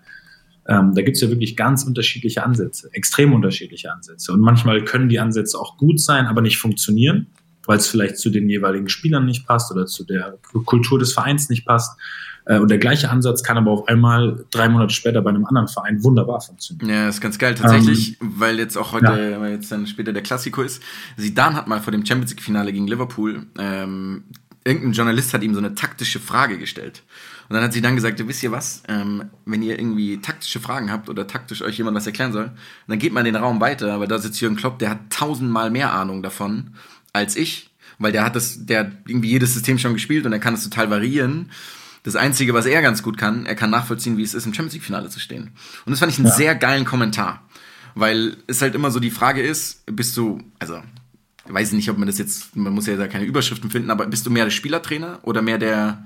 Ähm, da gibt es ja wirklich ganz unterschiedliche Ansätze, extrem unterschiedliche Ansätze. Und manchmal können die Ansätze auch gut sein, aber nicht funktionieren, weil es vielleicht zu den jeweiligen Spielern nicht passt oder zu der Kultur des Vereins nicht passt. Äh, und der gleiche Ansatz kann aber auf einmal drei Monate später bei einem anderen Verein wunderbar funktionieren. Ja, ist ganz geil. Tatsächlich, ähm, weil jetzt auch heute, ja. weil jetzt dann später der Klassiko ist. Sidan hat mal vor dem Champions League-Finale gegen Liverpool, ähm, irgendein Journalist hat ihm so eine taktische Frage gestellt. Und dann hat sie dann gesagt, wisst ihr was, ähm, wenn ihr irgendwie taktische Fragen habt oder taktisch euch jemand was erklären soll, dann geht man den Raum weiter, aber da sitzt Jürgen Klopp, der hat tausendmal mehr Ahnung davon als ich, weil der hat das, der hat irgendwie jedes System schon gespielt und er kann es total variieren. Das Einzige, was er ganz gut kann, er kann nachvollziehen, wie es ist, im Champions League-Finale zu stehen. Und das fand ich einen ja. sehr geilen Kommentar. Weil es halt immer so die Frage ist, bist du, also, ich weiß nicht, ob man das jetzt, man muss ja da keine Überschriften finden, aber bist du mehr der Spielertrainer oder mehr der,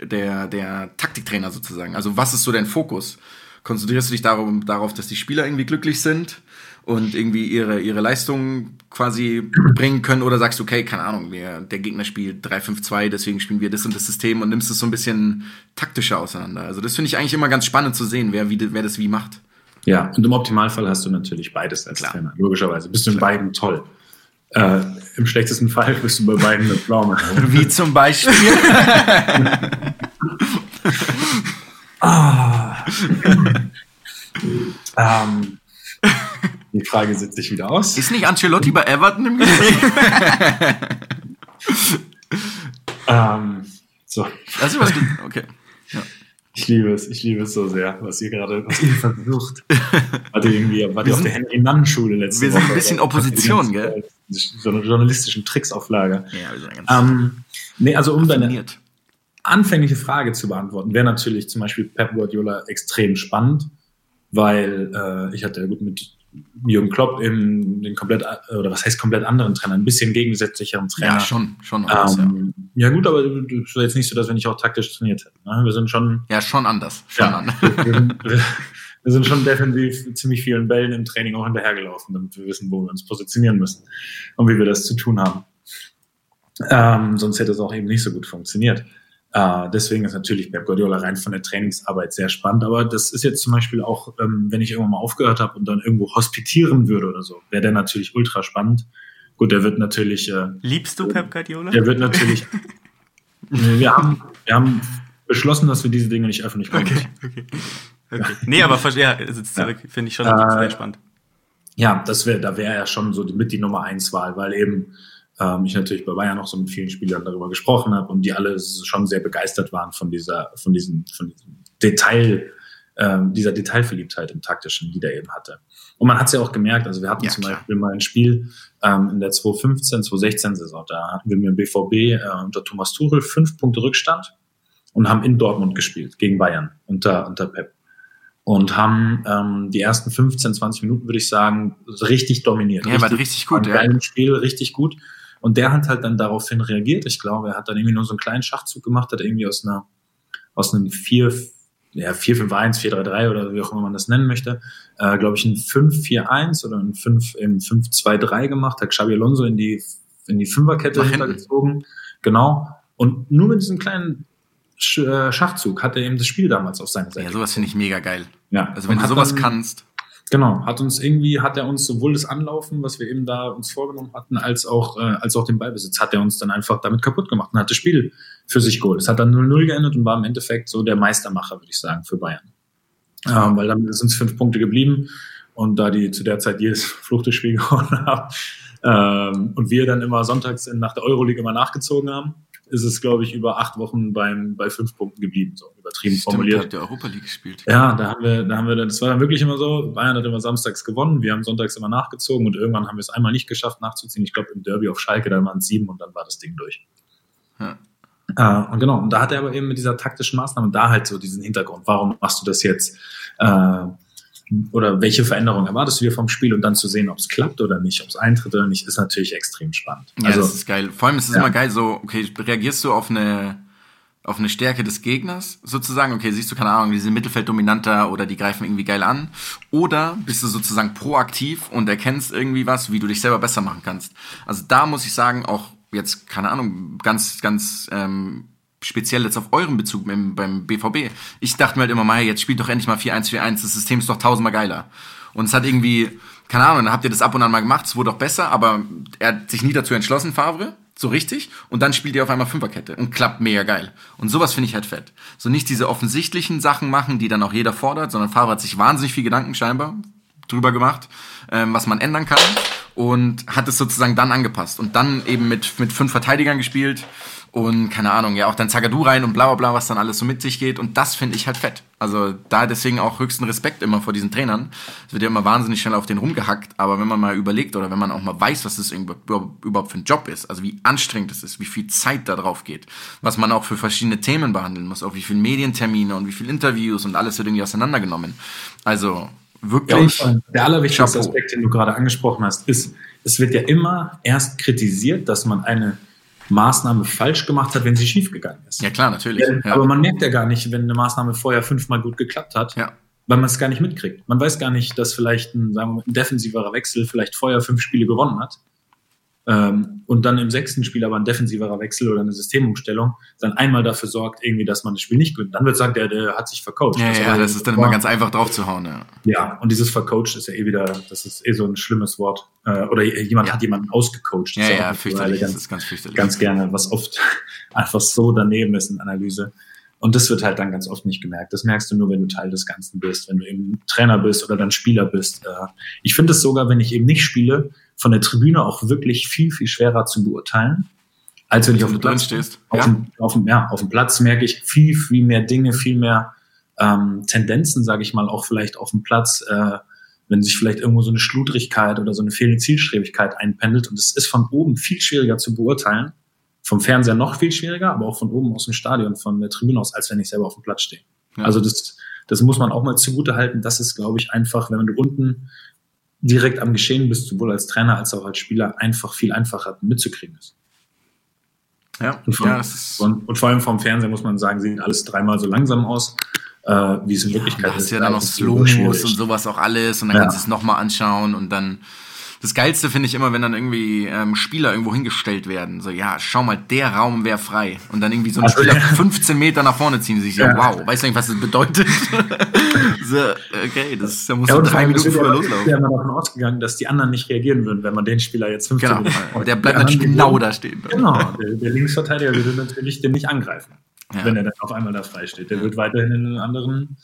der, der Taktiktrainer sozusagen? Also, was ist so dein Fokus? Konzentrierst du dich darum, darauf, dass die Spieler irgendwie glücklich sind? Und irgendwie ihre, ihre Leistung quasi bringen können? Oder sagst du, okay, keine Ahnung, wir, der Gegner spielt 3-5-2, deswegen spielen wir das und das System und nimmst es so ein bisschen taktischer auseinander? Also das finde ich eigentlich immer ganz spannend zu sehen, wer, wie, wer das wie macht. Ja, und im Optimalfall hast du natürlich beides als Klar. Trainer, logischerweise. Bist du in Klar. beiden toll. Äh, Im schlechtesten Fall bist du bei beiden mit Pflaume. Wie zum Beispiel. ah. ähm, die Frage setzt sich wieder aus. Ist nicht Ancelotti bei Everton im Gespräch? ähm, so. Also, was du, okay. Ja. Ich liebe es, ich liebe es so sehr, was ihr gerade, was ihr versucht. Warte irgendwie, wart ihr auf der Henry-Mann-Schule letzte Woche? Wir sind ein bisschen Opposition, gell? So eine journalistischen Tricks auf Lager. Ja, wir sind ganz ähm, nee, also um deine anfängliche Frage zu beantworten, wäre natürlich zum Beispiel Pep Guardiola extrem spannend, weil äh, ich hatte ja gut mit Jürgen Klopp eben den komplett, oder was heißt komplett anderen Trainer, ein bisschen gegensätzlicheren Trainer. Ja, schon, schon anders, ähm, ja. ja. gut, aber es ist jetzt nicht so, dass wir nicht auch taktisch trainiert hätten. Ne? Wir sind schon. Ja, schon anders. Schon ja, anders. Wir, wir, wir, sind schon defensiv ziemlich vielen Bällen im Training auch hinterhergelaufen, damit wir wissen, wo wir uns positionieren müssen und wie wir das zu tun haben. Ähm, sonst hätte es auch eben nicht so gut funktioniert. Äh, deswegen ist natürlich Pep Guardiola rein von der Trainingsarbeit sehr spannend. Aber das ist jetzt zum Beispiel auch, ähm, wenn ich irgendwann mal aufgehört habe und dann irgendwo hospitieren würde oder so, wäre der natürlich ultra spannend. Gut, der wird natürlich. Äh, Liebst du Pep Guardiola? Der wird natürlich. wir, haben, wir haben beschlossen, dass wir diese Dinge nicht öffentlich machen. Okay, okay. okay. Nee, aber ja, sitzt zurück, ja. finde ich schon äh, sehr spannend. Ja, das wäre, da wäre ja schon so mit die Nummer eins Wahl, weil eben ähm, ich natürlich bei Bayern noch so mit vielen Spielern darüber gesprochen habe und die alle schon sehr begeistert waren von dieser, von diesem, von diesem Detail, ähm, dieser Detailverliebtheit im Taktischen, die der eben hatte. Und man hat es ja auch gemerkt, also wir hatten ja, zum klar. Beispiel mal ein Spiel ähm, in der 2015, 2016 Saison, da hatten wir mit dem BVB äh, unter Thomas Tuchel fünf Punkte Rückstand und haben in Dortmund gespielt gegen Bayern unter, unter Pep und haben ähm, die ersten 15, 20 Minuten, würde ich sagen, richtig dominiert. Ja, richtig, war richtig gut. Ja. Spiel, richtig gut. Und der hat halt dann daraufhin reagiert. Ich glaube, er hat dann irgendwie nur so einen kleinen Schachzug gemacht, hat irgendwie aus einer, aus einem 4, ja, 4-5-1, 4-3-3 oder wie auch immer man das nennen möchte, äh, glaube ich, ein 5-4-1 oder ein 5, 5-2-3 gemacht, hat Xabi Alonso in die, in die Fünferkette hintergezogen. Genau. Und nur mit diesem kleinen äh, Schachzug hat er eben das Spiel damals auf seine Seite. Ja, sowas finde ich mega geil. Ja. Also wenn du sowas dann, kannst. Genau, hat uns irgendwie, hat er uns sowohl das Anlaufen, was wir eben da uns vorgenommen hatten, als auch, äh, als auch den Ballbesitz, hat er uns dann einfach damit kaputt gemacht und hat das Spiel für sich geholt. Es hat dann 0-0 geendet und war im Endeffekt so der Meistermacher, würde ich sagen, für Bayern. Ähm, weil dann sind es fünf Punkte geblieben und da die zu der Zeit jedes Fluchtspiel gewonnen haben ähm, und wir dann immer sonntags nach der Euroleague immer nachgezogen haben, ist es, glaube ich, über acht Wochen beim, bei fünf Punkten geblieben, so übertrieben Stimmt, formuliert. hat der Europa League gespielt. Ja, da haben wir, da haben wir, das war dann wirklich immer so, Bayern hat immer samstags gewonnen, wir haben sonntags immer nachgezogen und irgendwann haben wir es einmal nicht geschafft nachzuziehen. Ich glaube, im Derby auf Schalke, da waren es sieben und dann war das Ding durch. Ja. Äh, und genau, und da hat er aber eben mit dieser taktischen Maßnahme da halt so diesen Hintergrund. Warum machst du das jetzt? Äh, oder welche Veränderungen erwartest du dir vom Spiel und dann zu sehen, ob es klappt oder nicht, ob es eintritt oder nicht, ist natürlich extrem spannend. Ja, also, das ist geil. Vor allem ist es ja. immer geil, so, okay, reagierst du auf eine, auf eine Stärke des Gegners sozusagen, okay, siehst du, keine Ahnung, die sind Mittelfeld dominanter oder die greifen irgendwie geil an, oder bist du sozusagen proaktiv und erkennst irgendwie was, wie du dich selber besser machen kannst. Also da muss ich sagen, auch jetzt, keine Ahnung, ganz, ganz ähm, speziell jetzt auf euren Bezug beim, beim BVB. Ich dachte mir halt immer mal, jetzt spielt doch endlich mal 4-1-4-1, das System ist doch tausendmal geiler. Und es hat irgendwie, keine Ahnung, dann habt ihr das ab und an mal gemacht, es wurde auch besser, aber er hat sich nie dazu entschlossen, Favre, so richtig, und dann spielt ihr auf einmal Fünferkette und klappt mega geil. Und sowas finde ich halt fett. So nicht diese offensichtlichen Sachen machen, die dann auch jeder fordert, sondern Favre hat sich wahnsinnig viel Gedanken scheinbar drüber gemacht, ähm, was man ändern kann und hat es sozusagen dann angepasst und dann eben mit, mit fünf Verteidigern gespielt und keine Ahnung, ja auch dann Zagadou rein und bla bla bla, was dann alles so mit sich geht und das finde ich halt fett. Also da deswegen auch höchsten Respekt immer vor diesen Trainern. Es wird ja immer wahnsinnig schnell auf den rumgehackt, aber wenn man mal überlegt oder wenn man auch mal weiß, was das überhaupt für ein Job ist, also wie anstrengend es ist, wie viel Zeit da drauf geht, was man auch für verschiedene Themen behandeln muss, auch wie viele Medientermine und wie viele Interviews und alles wird irgendwie auseinandergenommen. Also wirklich. Ja, der allerwichtigste Chapeau. Aspekt, den du gerade angesprochen hast, ist, es wird ja immer erst kritisiert, dass man eine Maßnahme falsch gemacht hat, wenn sie schiefgegangen ist. Ja, klar, natürlich. Ja, aber man merkt ja gar nicht, wenn eine Maßnahme vorher fünfmal gut geklappt hat, ja. weil man es gar nicht mitkriegt. Man weiß gar nicht, dass vielleicht ein, sagen wir ein defensiverer Wechsel vielleicht vorher fünf Spiele gewonnen hat ähm, und dann im sechsten Spiel aber ein defensiverer Wechsel oder eine Systemumstellung dann einmal dafür sorgt, irgendwie, dass man das Spiel nicht gewinnt. Dann wird sagen, der, der hat sich vercoacht. Ja, das, ja, das ist dann immer ganz einfach drauf zu hauen. Ja. ja, und dieses vercoacht ist ja eh wieder, das ist eh so ein schlimmes Wort. Äh, oder jemand ja. hat jemanden ausgecoacht. Ja, ja, fürchterlich. Ganz, das ist ganz fürchterlich. Ganz gerne, was oft einfach so daneben ist in Analyse. Und das wird halt dann ganz oft nicht gemerkt. Das merkst du nur, wenn du Teil des Ganzen bist, wenn du eben Trainer bist oder dann Spieler bist. Äh, ich finde es sogar, wenn ich eben nicht spiele, von der Tribüne auch wirklich viel, viel schwerer zu beurteilen, als wenn ich auf dem Platz stehst. Auf, ja. Dem, auf, dem, ja, auf dem Platz merke ich viel, viel mehr Dinge, viel mehr ähm, Tendenzen, sage ich mal, auch vielleicht auf dem Platz, äh, wenn sich vielleicht irgendwo so eine Schludrigkeit oder so eine fehlende Zielstrebigkeit einpendelt. Und es ist von oben viel schwieriger zu beurteilen, vom Fernseher noch viel schwieriger, aber auch von oben aus dem Stadion, von der Tribüne aus, als wenn ich selber auf dem Platz stehe. Ja. Also das, das muss man auch mal zugute halten. Das ist, glaube ich, einfach, wenn du unten direkt am Geschehen bist, sowohl als Trainer als auch als Spieler, einfach viel einfacher mitzukriegen ist. Ja, Und, vom, ja und, und vor allem vom Fernseher muss man sagen, sieht alles dreimal so langsam aus, äh, wie es in Wirklichkeit da hast ist. du ja dann noch Slow-Mos schwierig. und sowas auch alles und dann Ja. kannst du es nochmal anschauen und dann das Geilste finde ich immer, wenn dann irgendwie ähm, Spieler irgendwo hingestellt werden. So, ja, schau mal, der Raum wäre frei. Und dann irgendwie so ein Also, Spieler ja. 15 Meter nach vorne ziehen sich so, Ja. wow, weißt du nicht, was das bedeutet? so, okay, das, da musst Ja, drei Minuten früher loslaufen. ja immer davon ausgegangen, dass die anderen nicht reagieren würden, wenn man den Spieler jetzt 15 Genau, Minuten aber der bleibt natürlich genau da stehen. Genau, der, der Linksverteidiger würde natürlich den nicht angreifen, Ja. wenn er dann auf einmal da frei steht. Der wird weiterhin in einem anderen,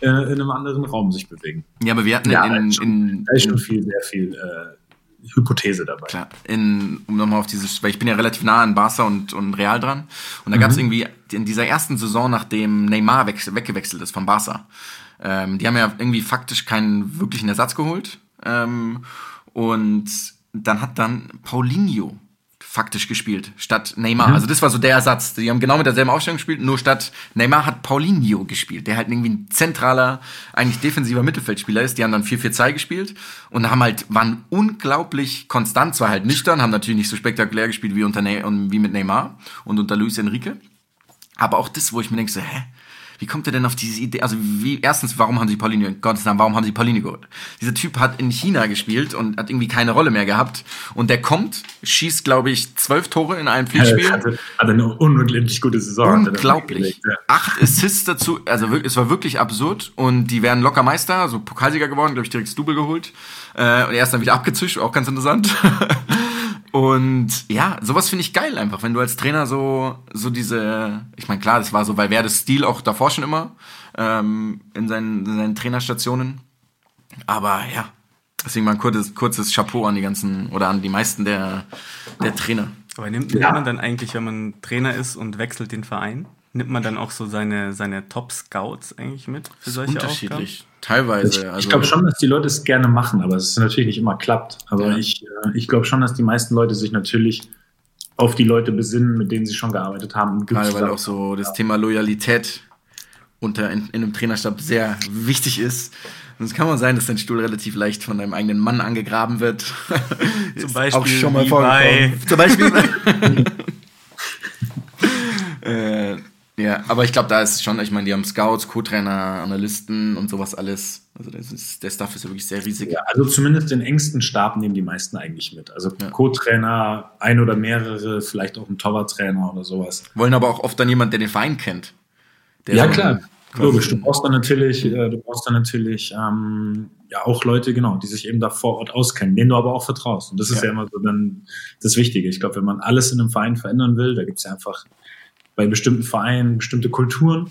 äh, in einem anderen Raum sich bewegen. Ja, aber wir hatten Ja, in, ist schon- in, Da ist schon viel, sehr viel äh, Hypothese dabei. Klar, in, um nochmal auf dieses, weil ich bin ja relativ nah an Barca und, und Real dran. Und da Mhm. gab es irgendwie in dieser ersten Saison, nachdem Neymar weg, weggewechselt ist von Barca, ähm, die haben ja irgendwie faktisch keinen wirklichen Ersatz geholt. Ähm, und dann hat dann Paulinho faktisch gespielt, statt Neymar. Mhm. Also das war so der Ersatz. Die haben genau mit derselben Aufstellung gespielt, nur statt Neymar hat Paulinho gespielt, der halt irgendwie ein zentraler, eigentlich defensiver Mittelfeldspieler ist. Die haben dann 4-4-2 gespielt und haben halt, waren unglaublich konstant, zwar halt nüchtern, haben natürlich nicht so spektakulär gespielt wie, unter und wie mit Neymar und unter Luis Enrique. Aber auch das, wo ich mir denke, so, hä? Wie kommt er denn auf diese Idee? Also, wie, erstens, warum haben sie Paulinho, in Gottes Namen, warum haben sie Paulinho geholt? Dieser Typ hat in China gespielt und hat irgendwie keine Rolle mehr gehabt. Und der kommt, schießt, glaube ich, zwölf Tore in einem Pflichtspiel. hatte, hatte eine unglaublich gute Saison. Unglaublich. ja. Acht Assists dazu, also es war wirklich absurd und die wären locker Meister, also Pokalsieger geworden, glaube ich, direkt das Double geholt. Äh, und er ist dann wieder abgezischt, auch ganz interessant. und ja, sowas finde ich geil einfach, wenn du als Trainer so, so diese, ich meine, klar, das war so Valverdes Stil auch davor schon immer, ähm, in, seinen, in seinen Trainerstationen. Aber ja, deswegen mal ein kurzes, kurzes Chapeau an die ganzen, oder an die meisten der, der Trainer. Aber nimmt, Ja. nimmt man dann eigentlich, wenn man Trainer ist und wechselt den Verein, nimmt man dann auch so seine, seine Top-Scouts eigentlich mit für solche Unterschiedlich. Ich, Teilweise. also, ich glaube schon, dass die Leute es gerne machen, aber es ist natürlich nicht immer klappt. Aber Ja. ich, äh, ich glaube schon, dass die meisten Leute sich natürlich auf die Leute besinnen, mit denen sie schon gearbeitet haben. und Gerade weil auch so das Thema Loyalität unter in, in einem Trainerstab sehr wichtig ist. Sonst kann man sein, dass dein Stuhl relativ leicht von deinem eigenen Mann angegraben wird. Ist Beispiel auch schon mal bei- Zum Beispiel. äh, ja, aber ich glaube, da ist schon, ich meine, die haben Scouts, Co-Trainer, Analysten und sowas alles. Also das ist, der Staff ist ja wirklich sehr riesig. Ja, also zumindest den engsten Stab nehmen die meisten eigentlich mit. Also Ja. Co-Trainer, ein oder mehrere, vielleicht auch ein Torwarttrainer oder sowas. Wollen aber auch oft dann jemand, der den Verein kennt. Ja, klar. Logisch. Du brauchst dann natürlich, äh, du brauchst dann natürlich ähm, ja auch Leute, genau, die sich eben da vor Ort auskennen, denen du aber auch vertraust. Und das ist Ja. ja, immer so dann das Wichtige. Ich glaube, wenn man alles in einem Verein verändern will, da gibt es ja einfach bei bestimmten Vereinen bestimmte Kulturen,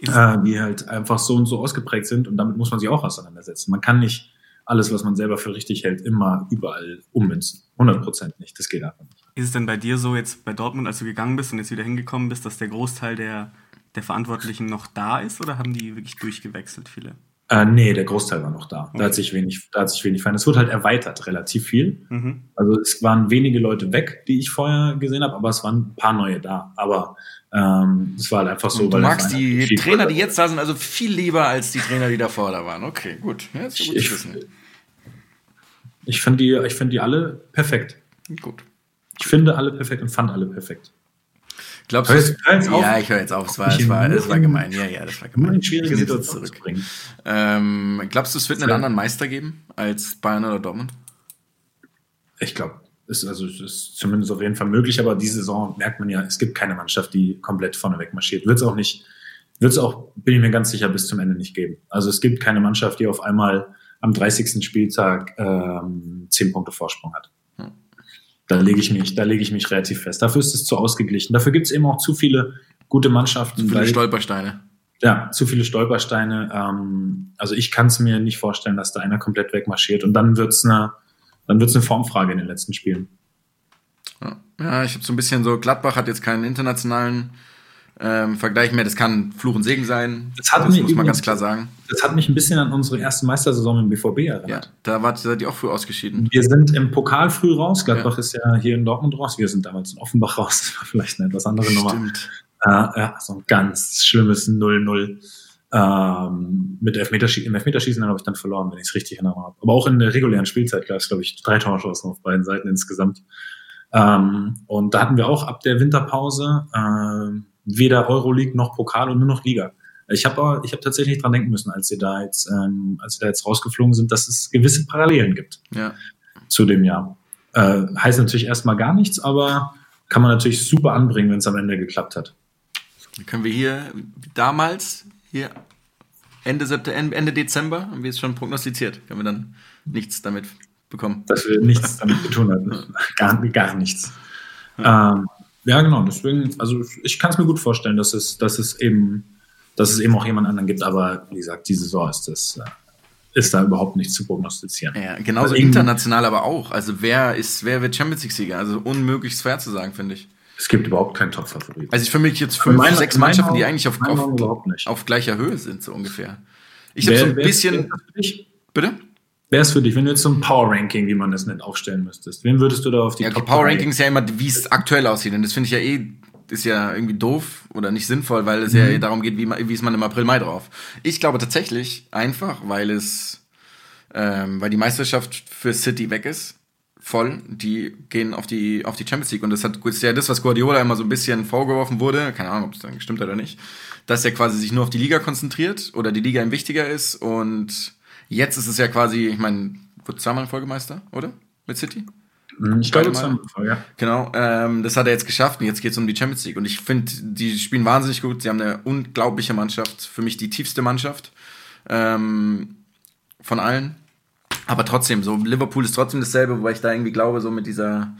äh, die halt einfach so und so ausgeprägt sind und damit muss man sich auch auseinandersetzen. Man kann nicht alles, was man selber für richtig hält, immer überall ummünzen. 100 Prozent nicht. Das geht einfach nicht. Ist es denn bei dir so jetzt bei Dortmund, als du gegangen bist und jetzt wieder hingekommen bist, dass der Großteil der, der Verantwortlichen noch da ist oder haben die wirklich durchgewechselt, viele? Äh, nee, der Großteil war noch da. Da Okay. hat sich wenig, da hat sich wenig verändert. Es wurde halt erweitert, relativ viel. Mhm. Also es waren wenige Leute weg, die ich vorher gesehen habe, aber es waren ein paar neue da. Aber ähm, es war halt einfach so, Und du magst die Trainer, die jetzt da sind, also viel lieber als die Trainer, die davor da waren. Okay, gut. Ja, ist gut Ich-. Ich finde die, ich finde die alle perfekt. Gut. Ich finde alle perfekt und fand alle perfekt. Glaubst du? jetzt- jetzt auf. Ja, ich höre jetzt auf. Es war, es war, es war gemein. Ja, ja, das war gemein. in schwierige zu zurück. Ähm, glaubst du, es wird einen anderen Meister geben als Bayern oder Dortmund? Ich glaube, ist also es ist zumindest auf jeden Fall möglich, aber diese Saison merkt man ja, es gibt keine Mannschaft, die komplett vorneweg marschiert. Wird es auch nicht, wird es auch, bin ich mir ganz sicher, bis zum Ende nicht geben. Also es gibt keine Mannschaft, die auf einmal am 30. Spieltag ähm, 10 Punkte Vorsprung hat. Da lege ich mich, da lege ich mich relativ fest. Dafür ist es zu ausgeglichen. Dafür gibt es eben auch zu viele gute Mannschaften. Viele weil- Stolpersteine. ja, zu viele Stolpersteine. Ähm, also ich kann es mir nicht vorstellen, dass da einer komplett wegmarschiert. Und dann wird's eine, dann wird's eine Formfrage in den letzten Spielen. Ja, ja ich habe so ein bisschen so, Gladbach hat jetzt keinen internationalen ähm, Vergleich mehr. Das kann Fluch und Segen sein. Das hat das muss man ganz klar sagen. Das hat mich ein bisschen an unsere erste Meistersaison im BVB Ja, erinnert. da wart, seid ihr auch früh ausgeschieden. Wir sind im Pokal früh raus. Gladbach Ja. ist ja hier in Dortmund raus. Wir sind damals in Offenbach raus. Das war vielleicht eine etwas andere Nummer. Stimmt. Äh, ja, so ein ganz schlimmes 0-0. Ähm, mit Elfmeterschießen, im Elfmeterschießen habe ich dann verloren, wenn ich es richtig erinnere. Aber auch in der regulären Spielzeit gab es, glaube ich, drei Torschancen auf beiden Seiten insgesamt. Ähm, und da hatten wir auch ab der Winterpause äh, weder Euroleague noch Pokal und nur noch Liga. Ich habe ich hab tatsächlich dran denken müssen, als sie da jetzt, ähm, als sie da jetzt rausgeflogen sind, dass es gewisse Parallelen gibt Ja. zu dem Jahr. Äh, heißt natürlich erstmal gar nichts, aber kann man natürlich super anbringen, wenn es am Ende geklappt hat. Dann können wir hier damals, hier Ende, September, Ende Dezember, haben wir es schon prognostiziert, können wir dann nichts damit bekommen. Dass wir nichts damit zu tun hatten. Gar, gar nichts. Ähm, ja, genau. Deswegen, also ich kann es mir gut vorstellen, dass es, dass es eben, dass es eben auch jemand anderen gibt, aber wie gesagt, die Saison ist das, äh, ist da überhaupt nichts zu prognostizieren. Ja, genauso Also international aber auch. Also wer ist, wer wird Champions League-Sieger? Also unmöglich schwer zu sagen, finde ich. Es gibt überhaupt keinen Top-Favorit. Also ich für mich jetzt fünf, meiner- sechs Mannschaften, die eigentlich auf, auf, nicht. auf gleicher Höhe sind, so ungefähr. Ich habe so ein bisschen. Bitte? Wer ist für dich, wenn du jetzt so ein Power-Ranking, wie man das nennt, aufstellen müsstest? Wen würdest du da auf die Ja, Top Power drei- Rankings ja immer, wie es aktuell aussieht. Und das finde ich ja eh, ist ja irgendwie doof oder nicht sinnvoll, weil es ja eh darum geht, wie, wie ist man im April, Mai drauf. Ich glaube tatsächlich einfach, weil es, ähm, weil die Meisterschaft für City weg ist. Voll, die gehen auf die, auf die Champions League. Und das hat, ist ja das, was Guardiola immer so ein bisschen vorgeworfen wurde. Keine Ahnung, ob es dann gestimmt hat oder nicht. Dass er quasi sich nur auf die Liga konzentriert oder die Liga ihm wichtiger ist. Und jetzt ist es ja quasi, ich meine, wird zweimal Folgemeister, oder? Mit City? Hm, Ich glaube, zweimal, ja. Genau, ähm, das hat er jetzt geschafft und jetzt geht es um die Champions League. Und ich finde, die spielen wahnsinnig gut. Sie haben eine unglaubliche Mannschaft, für mich die tiefste Mannschaft ähm, von allen. Aber trotzdem, so Liverpool ist trotzdem dasselbe, wobei ich da irgendwie glaube, so mit dieser,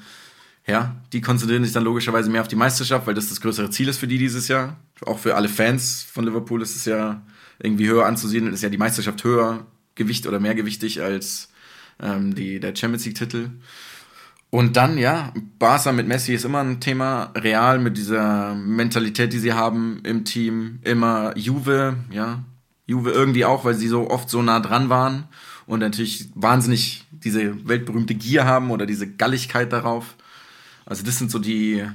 ja, die konzentrieren sich dann logischerweise mehr auf die Meisterschaft, weil das das größere Ziel ist für die dieses Jahr. Auch für alle Fans von Liverpool ist es ja irgendwie höher anzusiedeln, ist ja die Meisterschaft höher Gewicht oder mehr gewichtig als ähm, die, der Champions League-Titel. Und dann, ja, Barca mit Messi ist immer ein Thema. Real mit dieser Mentalität, die sie haben im Team. Immer Juve, ja. Juve irgendwie auch, weil sie so oft so nah dran waren. Und natürlich wahnsinnig diese weltberühmte Gier haben oder diese Galligkeit darauf. Also das sind so die,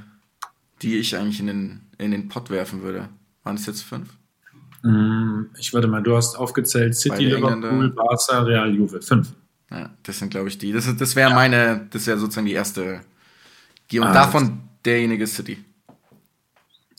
die ich eigentlich in den, in den Pott werfen würde. Waren das jetzt fünf? Hm, Ich warte mal, du hast aufgezählt City, Liverpool. Barca, Real, Juve. Fünf. Ja, das sind, glaube ich, die. Das, ist- das wäre meine, das wäre sozusagen die erste. Und Ah, davon derjenige City.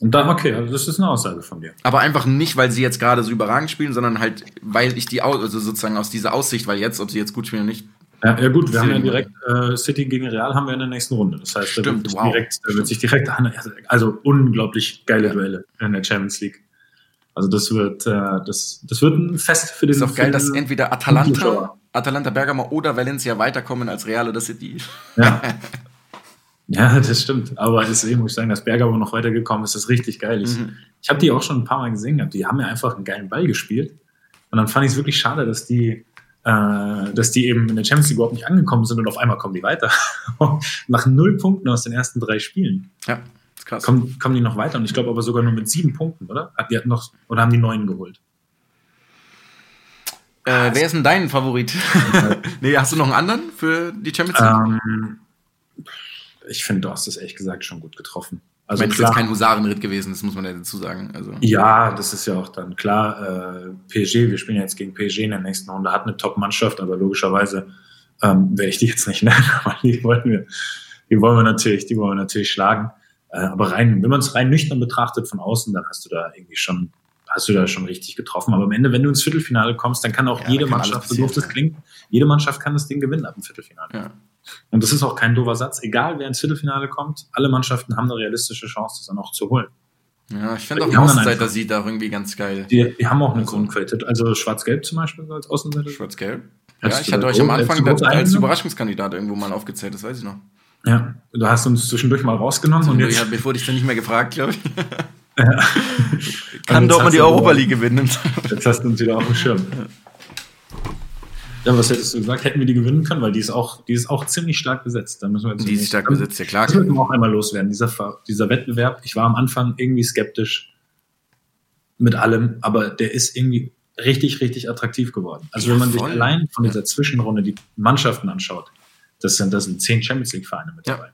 Und dann, okay, also das ist eine Aussage von dir. Aber einfach nicht, weil sie jetzt gerade so überragend spielen, sondern halt, weil ich die, also sozusagen aus dieser Aussicht, weil jetzt, ob sie jetzt gut spielen oder nicht, Ja, ja gut, wir haben ja direkt äh, City gegen Real haben wir in der nächsten Runde. Das heißt, da Stimmt, wird, sich wow. direkt, da wird sich direkt an, also unglaublich geile Ja. Duelle in der Champions League. Also das wird, äh, das, das wird ein Fest für den. ist auch geil, dass entweder Atalanta. Atalanta Bergamo oder Valencia weiterkommen als Real oder City. Ja. ja, das stimmt. Aber deswegen muss ich sagen, dass Bergamo noch weitergekommen ist, ist richtig geil. Ich, Mhm. ich habe die auch schon ein paar Mal gesehen gehabt. Die haben ja einfach einen geilen Ball gespielt. Und dann fand ich es wirklich schade, dass die, äh, dass die eben in der Champions League überhaupt nicht angekommen sind und auf einmal kommen die weiter. Nach null Punkten aus den ersten drei Spielen Ja, krass. kommen, kommen die noch weiter. Und ich glaube aber sogar nur mit sieben Punkten, oder? Hat die hatten noch, oder haben die neun geholt? Äh, wer ist denn dein Favorit? nee, hast du noch einen anderen für die Champions League? Ähm, ich finde, du hast das ehrlich gesagt schon gut getroffen. ich Also meine, es ist kein Husarenritt gewesen, das muss man ja dazu sagen. Also, Ja, das ist ja auch dann klar. Äh, PSG, wir spielen ja jetzt gegen PSG in der nächsten Runde, hat eine Top-Mannschaft, aber logischerweise ähm, werde ich die jetzt nicht nennen, aber die wollen wir, die wollen wir natürlich, die wollen wir natürlich schlagen. Äh, aber rein, wenn man es rein nüchtern betrachtet von außen, dann hast du da irgendwie schon, hast du da schon richtig getroffen. Aber am Ende, wenn du ins Viertelfinale kommst, dann kann auch Ja, jede kann Mannschaft, so doof das klingt, jede Mannschaft kann das Ding gewinnen ab dem Viertelfinale. ja. Und das ist auch kein doofer Satz. Egal, wer ins Viertelfinale kommt, alle Mannschaften haben eine realistische Chance, das dann auch zu holen. ja, ich finde auch Außenseiter sieht da irgendwie ganz geil. Die, die haben auch eine Also- Grundqualität. Also Schwarz-Gelb zum Beispiel so als Außenseiter. Schwarz-Gelb. Ja, ich hatte euch am Anfang als? Überraschungskandidat irgendwo mal aufgezählt, das weiß ich noch. Ja, du hast uns zwischendurch mal rausgenommen und jetzt. ja, bevor dich dann nicht mehr gefragt, glaube ich. Ja. Kann jetzt Dortmund hast die Europa League gewinnen. Jetzt hast du uns wieder auf dem Schirm. Ja, was hättest du gesagt? Hätten wir die gewinnen können, weil die ist auch, die ist auch ziemlich stark besetzt. Da müssen wir jetzt Die ist stark besetzt, ja klar. Das müssen wir auch einmal loswerden. Dieser, dieser Wettbewerb, ich war am Anfang irgendwie skeptisch mit allem, aber der ist irgendwie richtig, richtig attraktiv geworden. Also Ja, wenn man sich voll. allein von dieser Zwischenrunde die Mannschaften anschaut, das sind, das sind zehn Champions League Vereine mit Ja. dabei.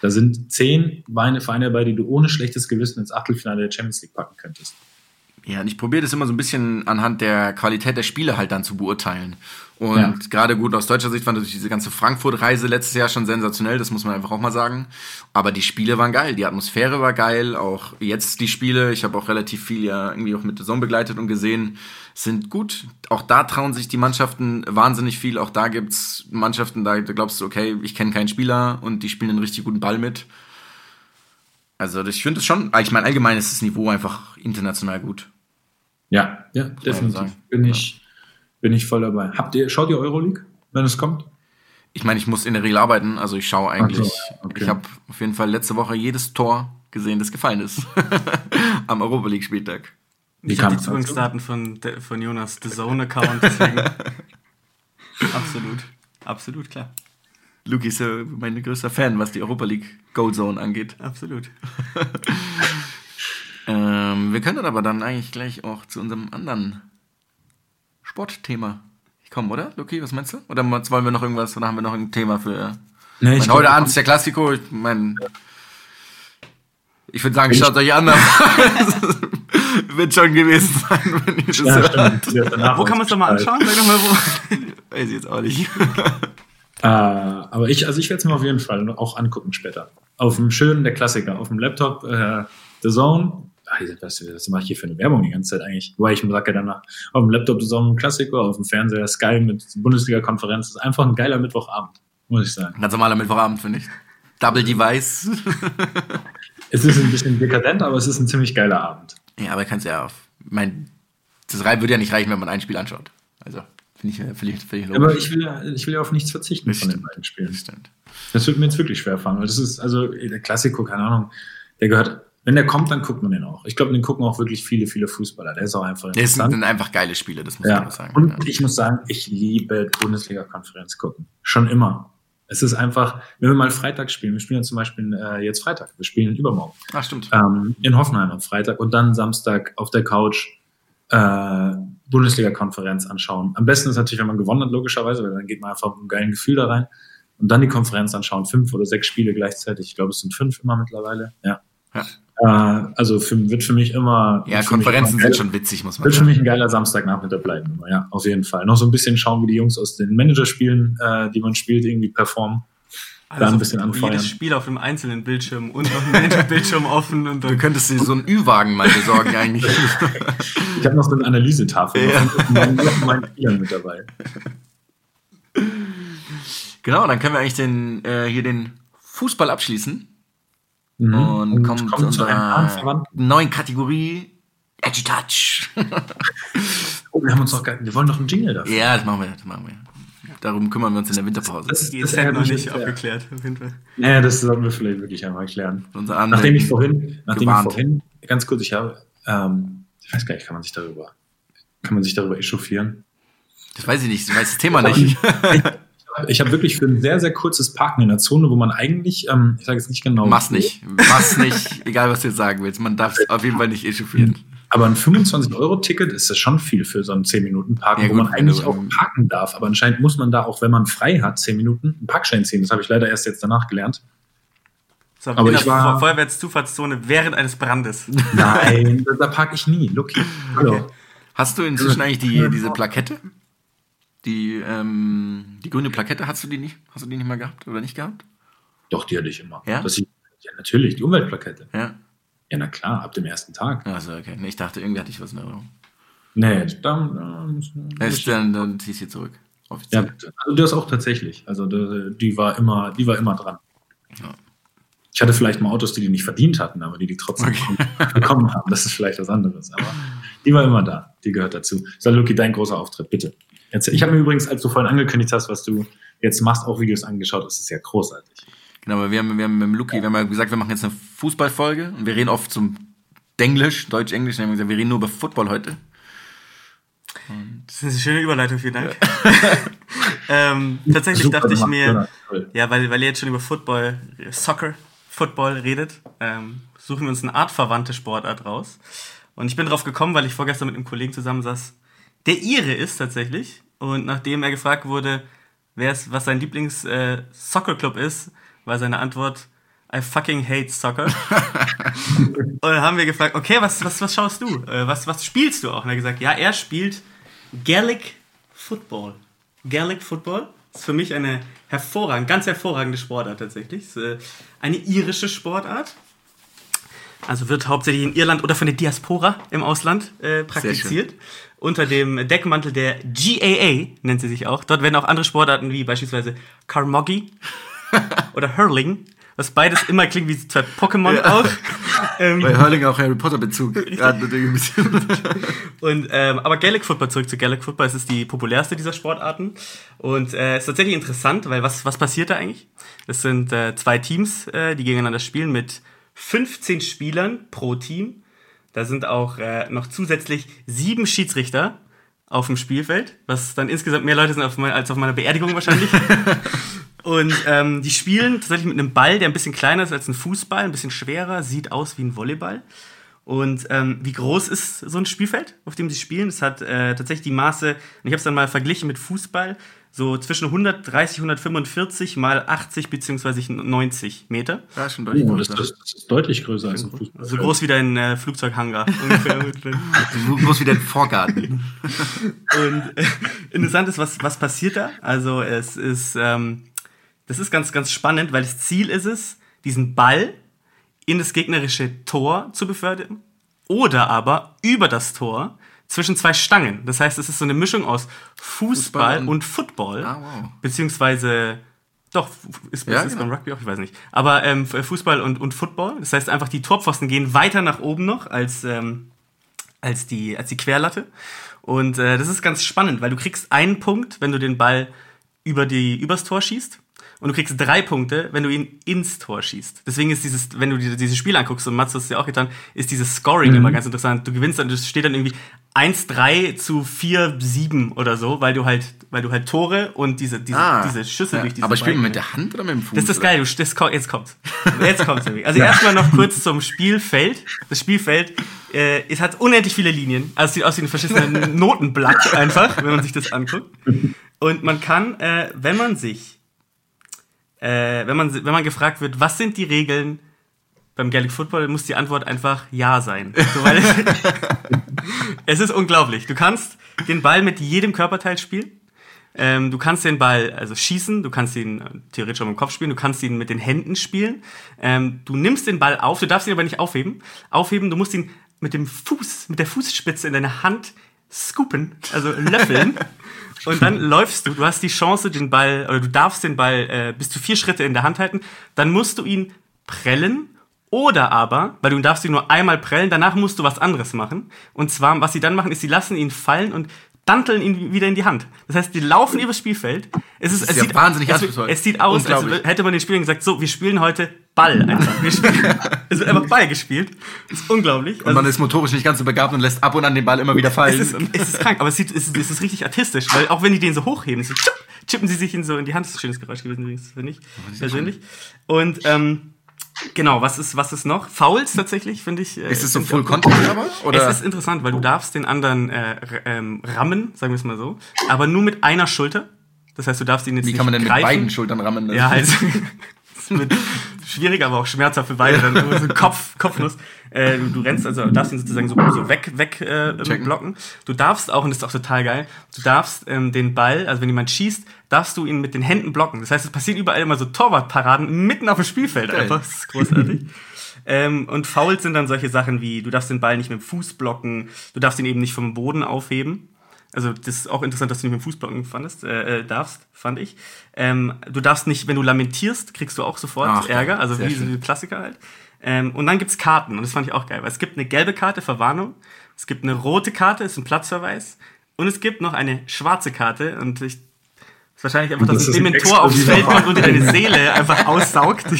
Da sind zehn Vereine Vereine dabei, die du ohne schlechtes Gewissen ins Achtelfinale der Champions League packen könntest. Ja, und ich probiere das immer so ein bisschen anhand der Qualität der Spiele halt dann zu beurteilen. Und Ja. gerade gut aus deutscher Sicht fand ich diese ganze Frankfurt-Reise letztes Jahr schon sensationell, das muss man einfach auch mal sagen. Aber die Spiele waren geil, die Atmosphäre war geil, auch jetzt die Spiele, ich habe auch relativ viel ja irgendwie auch mit der Sonne begleitet und gesehen, sind gut. Auch da trauen sich die Mannschaften wahnsinnig viel. Auch da gibt's Mannschaften, da, glaubst du, okay, ich kenne keinen Spieler und die spielen einen richtig guten Ball mit. Also ich finde es schon, ich meine, allgemein ist das Niveau einfach international gut. Ja, ja, man definitiv. sagen. Bin ich, bin ich voll dabei. Habt ihr, schaut ihr Euroleague, wenn es kommt? Ich meine, ich muss in der Regel arbeiten, also ich schaue eigentlich, so, okay. ich habe auf jeden Fall letzte Woche jedes Tor gesehen, das gefallen ist. Am Europa League Spieltag. Wie Ich habe die Zugangsdaten von, de- von Jonas The Zone-Account, deswegen. absolut. Absolut, klar. Luki ist ja mein größter Fan, was die Europa League Gold Zone angeht. Absolut. Ähm, wir können aber dann eigentlich gleich auch zu unserem anderen Sportthema kommen, oder? Luki, was meinst du? Oder wollen wir noch irgendwas, oder haben wir noch ein Thema für... Nee, Ich mein, heute Abend ist der Klassiko, ich mein, ich würde sagen, schaut euch an, aber wird schon gewesen sein, wenn ihr das ja, hört. stimmt. Ja, Wo kann man es nochmal anschauen? Sag doch mal wo. Weiß ich jetzt auch nicht. Äh, aber ich, also ich werde es mir auf jeden Fall auch angucken später. Auf dem schönen, der Klassiker, auf dem Laptop, äh, The Zone. Ach, was, was mache ich hier für eine Werbung die ganze Zeit eigentlich? Wobei ich mir sage ja danach, auf dem Laptop The Zone Klassiker, auf dem Fernseher Sky mit Bundesliga-Konferenz. Das ist einfach ein geiler Mittwochabend, muss ich sagen. Ganz normaler Mittwochabend, finde ich. Double Device. Es ist ein bisschen dekadent, aber es ist ein ziemlich geiler Abend. Ja, aber kannst ja auf, mein, das würde ja nicht reichen, wenn man ein Spiel anschaut. Also, finde ich, finde ich logisch. Aber ich will, ja, ich will ja auf nichts verzichten Das von den stimmt. beiden Spielen. Das stimmt. Das wird mir jetzt wirklich schwer fallen, weil das ist, also der Klassiko, keine Ahnung, der gehört, wenn der kommt, dann guckt man den auch. Ich glaube, den gucken auch wirklich viele, viele Fußballer. Der ist auch einfach Das sind einfach geile Spiele, das muss man Ja, auch sagen. und ja. ich muss sagen, ich liebe Bundesliga-Konferenz gucken. Schon immer. Es ist einfach, wenn wir mal Freitag spielen, wir spielen ja zum Beispiel äh, jetzt Freitag, wir spielen übermorgen Ach, stimmt. ähm, in Hoffenheim am Freitag und dann Samstag auf der Couch äh, Bundesliga-Konferenz anschauen. Am besten ist natürlich, wenn man gewonnen hat, logischerweise, weil dann geht man einfach mit einem geilen Gefühl da rein und dann die Konferenz anschauen. Fünf oder sechs Spiele gleichzeitig. Ich glaube, es sind fünf immer mittlerweile. Ja. Ja. Äh, also für, wird für mich immer. Ja, Konferenzen immer sind schon witzig, muss man Wird für sagen. mich ein geiler Samstagnachmittag bleiben. Immer. Ja, auf jeden Fall. Noch so ein bisschen schauen, wie die Jungs aus den Managerspielen, äh, die man spielt, irgendwie performen. Da ein bisschen anfeuern. Also Jedes Spiel auf einem einzelnen Bildschirm und noch ein Manager-Bildschirm offen und Du dann könntest dir so einen Ü-Wagen mal besorgen eigentlich. Ich habe noch so eine Analysetafel Ja. mit meinen Spielern mit dabei. genau, dann können wir eigentlich den, äh, hier den Fußball abschließen. Mhm. Und, kommen kommen zu unserer neuen Kategorie. Edgy Touch. Oh, wir haben uns noch gar, wir wollen noch einen Jingle dafür. ja, das machen wir, das machen wir. Darum kümmern wir uns in der Winterpause. Das- das ist halt noch ärgert nicht abgeklärt, auf jeden Fall. Ja, das sollten wir vielleicht wirklich einmal erklären. Nachdem ich vorhin, nachdem gewarnt. ich vorhin, ganz kurz, ich habe, ähm, ich weiß gar nicht, kann man sich darüber, kann man sich darüber echauffieren? Das weiß ich nicht, ich weiß das Thema nicht. Ich habe wirklich für ein sehr, sehr kurzes Parken in der Zone, wo man eigentlich, ähm, ich sage jetzt nicht genau. Mach's nicht. Mach's nicht. Egal, was du jetzt sagen willst. Man darf es auf jeden Fall nicht echauffieren. Aber ein 25-Euro-Ticket ist das schon viel für so ein 10-Minuten-Parken, Ja, wo man eigentlich du, auch ähm, parken darf. Aber anscheinend muss man da auch, wenn man frei hat, 10 Minuten, einen Parkschein ziehen. Das habe ich leider erst jetzt danach gelernt. So, Aber in ich der war- Fe- Feuerwehrzufahrtszone während eines Brandes. Nein, da, parke ich nie. Lucky. Hallo. Hast du inzwischen eigentlich die, diese Plakette? Die, ähm, die grüne Plakette, hast du die nicht? Hast du die nicht mal gehabt oder nicht gehabt? Doch, die hatte ich immer. Ja? Ich, ja, natürlich, die Umweltplakette. Ja. Ja, na klar, ab dem ersten Tag. Also, okay. Ich dachte, irgendwie hatte ich was in Erinnerung. Nee, dann, äh, Ist dann, dann zieh ich sie zurück. Ja, Offiziell. bitte. Also das auch tatsächlich. Also die, war immer, die war immer dran. Ja. Ich hatte vielleicht mal Autos, die die nicht verdient hatten, aber die die trotzdem bekommen haben. Das ist vielleicht was anderes. Aber die war immer da. Die gehört dazu. So, Luki, dein großer Auftritt, bitte. Jetzt, ich habe mir übrigens, als du vorhin angekündigt hast, was du jetzt machst, auch Videos angeschaut. Das ist ja großartig. Genau, aber wir haben, wir haben mit dem Luki, wir haben ja gesagt, wir machen jetzt eine Fußballfolge und wir reden oft zum Denglisch, Deutsch-Englisch, wir wir reden nur über Football heute. Das ist eine schöne Überleitung, vielen Dank. ähm, tatsächlich Super dachte ich mir, ja, weil, weil ihr jetzt schon über Football, Soccer, Football redet, ähm, suchen wir uns eine artverwandte Sportart raus. Und ich bin drauf gekommen, weil ich vorgestern mit einem Kollegen zusammensaß, der Ire ist tatsächlich. Und nachdem er gefragt wurde, wer es, was sein Lieblings-Soccer-Club ist, war seine Antwort I fucking hate soccer. und dann haben wir gefragt, okay, was, was, was schaust du? Äh, was, was spielst du auch? Und er hat gesagt, ja, er spielt Gaelic Football. Gaelic Football ist für mich eine hervorragende, ganz hervorragende Sportart tatsächlich. Ist, äh, eine irische Sportart. Also wird hauptsächlich in Irland oder von der Diaspora im Ausland äh, praktiziert. Unter dem Deckmantel der GAA nennt sie sich auch. Dort werden auch andere Sportarten wie beispielsweise Carmoggy oder Hurling, was beides immer klingt wie zwei Pokémon Ja. auch. Ähm, Bei Hurling auch Harry Potter Bezug. Bisschen. Und, ähm, aber Gaelic Football, zurück zu Gaelic Football, es ist die populärste dieser Sportarten. Und äh, ist tatsächlich interessant, weil was, was passiert da eigentlich? Es sind äh, zwei Teams, äh, die gegeneinander spielen mit 15 Spielern pro Team. Da sind auch äh, noch zusätzlich sieben Schiedsrichter auf dem Spielfeld, was dann insgesamt mehr Leute sind auf mein, als auf meiner Beerdigung wahrscheinlich. Und ähm, die spielen tatsächlich mit einem Ball, der ein bisschen kleiner ist als ein Fußball, ein bisschen schwerer, sieht aus wie ein Volleyball. Und ähm, wie groß ist so ein Spielfeld, auf dem sie spielen? Es hat äh, tatsächlich die Maße, und ich habe es dann mal verglichen mit Fußball, so zwischen 130, 145 mal 80 beziehungsweise 90 Meter. Ja, schon deutlich Oh, das, ist, das ist deutlich größer als ein Fußball. So groß wie dein äh, Flugzeughangar ungefähr. So groß wie dein Vorgarten. Und äh, interessant ist, was, was passiert da? Also es ist, ähm, das ist ganz, ganz spannend, weil das Ziel ist es, diesen Ball in das gegnerische Tor zu befördern oder aber über das Tor zwischen zwei Stangen. Das heißt, es ist so eine Mischung aus Fußball, Fußball und- und, Football, Ah, wow. beziehungsweise doch, ist, Ja, ist es genau. beim Rugby auch, ich weiß nicht. Aber ähm, Fußball und, und Football, das heißt einfach, die Torpfosten gehen weiter nach oben noch als, ähm, als, die, als die Querlatte. Und äh, das ist ganz spannend, weil du kriegst einen Punkt, wenn du den Ball über die, übers Tor schießt. Und du kriegst drei Punkte, wenn du ihn ins Tor schießt. Deswegen ist dieses, wenn du dir dieses Spiel anguckst, und Mats hast es ja auch getan, ist dieses Scoring Mhm. immer ganz interessant. Du gewinnst dann, das steht dann irgendwie 1-3 zu 4-7 oder so, weil du halt, weil du halt Tore und diese, diese, diese Schüsse Ah. ja. durch diese Aber spielen wir mit der Hand oder mit dem Fuß? das ist geil, du, das, jetzt kommt's. Jetzt kommt's nämlich. Also erstmal noch kurz zum Spielfeld. Das Spielfeld, äh, es hat unendlich viele Linien. Also es sieht aus wie ein verschissener Notenblatt einfach, wenn man sich das anguckt. Und man kann, äh, wenn man sich, äh, wenn man, wenn man gefragt wird, was sind die Regeln beim Gaelic Football, muss die Antwort einfach Ja sein. So, weil es, es ist unglaublich. Du kannst den Ball mit jedem Körperteil spielen. Ähm, du kannst den Ball also schießen, du kannst ihn äh, theoretisch auch mit dem Kopf spielen, du kannst ihn mit den Händen spielen. Ähm, du nimmst den Ball auf, du darfst ihn aber nicht aufheben. Aufheben, du musst ihn mit dem Fuß, mit der Fußspitze in deine Hand scoopen, also löffeln. Und dann läufst du, du hast die Chance, den Ball, oder du darfst den Ball äh, bis zu vier Schritte in der Hand halten. Dann musst du ihn prellen oder aber, weil du darfst ihn nur einmal prellen, danach musst du was anderes machen. Und zwar, was sie dann machen, ist, sie lassen ihn fallen und danteln ihn wieder in die Hand. Das heißt, die laufen übers Spielfeld. Es ist, ist es ja sieht, wahnsinnig es, es sieht aus, als hätte man den Spielern gesagt, so, wir spielen heute Ball einfach. Wir spielen, es wird einfach Ball gespielt. Das ist unglaublich. Und Also- man ist motorisch nicht ganz so begabt und lässt ab und an den Ball immer wieder fallen. es ist, es ist krank, aber es, sieht, es, ist, es ist richtig artistisch, weil auch wenn die den so hochheben, so chip, chippen sie sich in so in die Hand. Das ist ein schönes Geräusch gewesen finde ich, persönlich. Und ähm, genau, was ist, was ist noch? Fouls tatsächlich, finde ich. äh, ist es so Full. Contact aber? Oder? Es ist interessant, weil du darfst den anderen äh, ähm, rammen, sagen wir es mal so, aber nur mit einer Schulter. Das heißt, du darfst ihn jetzt Wie nicht kann man denn mit greifen. beiden Schultern rammen? Ja, halt. Das ist mit, schwierig, aber auch schmerzhaft für beide. Dann so Kopf, Kopfnuss. Äh, du, du rennst also, darfst ihn sozusagen so, so weg, weg äh, blocken. Du darfst auch, und das ist auch total geil, du darfst ähm, den Ball, also wenn jemand schießt, darfst du ihn mit den Händen blocken. Das heißt, es passieren überall immer so Torwartparaden mitten auf dem Spielfeld Geil. einfach. Das ist großartig. Ähm, und Fouls sind dann solche Sachen wie, du darfst den Ball nicht mit dem Fuß blocken, du darfst ihn eben nicht vom Boden aufheben. Also das ist auch interessant, dass du nicht mit dem Fuß blocken fandest, äh, äh, darfst, fand ich. Ähm, du darfst nicht, wenn du lamentierst, kriegst du auch sofort Ach, Ärger, also wie so die Klassiker halt. Ähm, und dann gibt's Karten und das fand ich auch geil, weil es gibt eine gelbe Karte, Verwarnung, es gibt eine rote Karte, ist ein Platzverweis und es gibt noch eine schwarze Karte und ich wahrscheinlich einfach, dass Das ein Dementor aufs Feld kommt und deine Seele einfach aussaugt.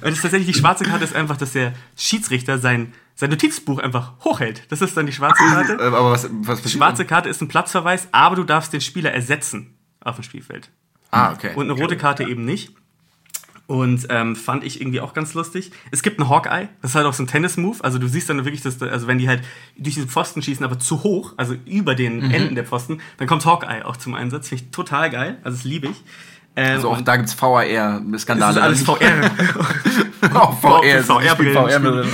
Und das ist tatsächlich die schwarze Karte ist einfach, dass der Schiedsrichter sein, sein Notizbuch einfach hochhält. Das ist dann die schwarze Äh, Karte. aber was, was Die schwarze Karte ist ein Platzverweis, aber du darfst den Spieler ersetzen auf dem Spielfeld. Ah, okay. Und eine rote Karte eben nicht. Und ähm, fand ich irgendwie auch ganz lustig. Es gibt einen Hawkeye, das ist halt auch so ein Tennis-Move. Also du siehst dann wirklich, dass da, also wenn die halt durch diese Pfosten schießen, aber zu hoch, also über den Mhm. Enden der Pfosten, dann kommt Hawkeye auch zum Einsatz. Finde ich total geil. Also das liebe ich. Ähm, Also auch da gibt's VR das ist alles VR. Auch VR, VR VR, VR,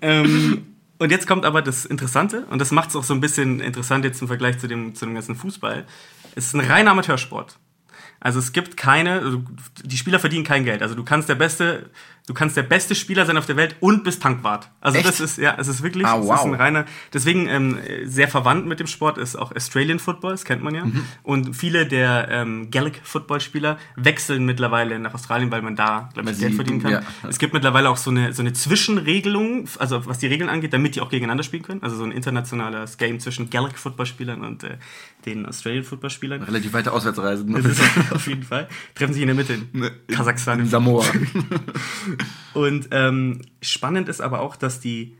ähm, und jetzt kommt aber das Interessante, und das macht es auch so ein bisschen interessant jetzt im Vergleich zu dem, zu dem ganzen Fußball. Es ist ein reiner Amateursport. Also es gibt keine, also die Spieler verdienen kein Geld. Also du kannst der beste, du kannst der beste Spieler sein auf der Welt und bist Tankwart. Also Echt? das ist, ja, es ist wirklich, Ah, es ist wow. ein reiner, deswegen ähm, sehr verwandt mit dem Sport ist auch Australian Football, das kennt man ja. Mhm. Und viele der ähm, Gaelic Football Spieler wechseln mittlerweile nach Australien, weil man da, glaube ich, Geld verdienen kann. ja. Es gibt mittlerweile auch so eine, so eine Zwischenregelung, also was die Regeln angeht, damit die auch gegeneinander spielen können. Also so ein internationales Game zwischen Gaelic Footballspielern und äh, den Australian Footballspielern. Relativ weite Auswärtsreisen. auf jeden Fall. Treffen sich in der Mitte in Kasachstan. In Samoa. Und ähm, spannend ist aber auch, dass die,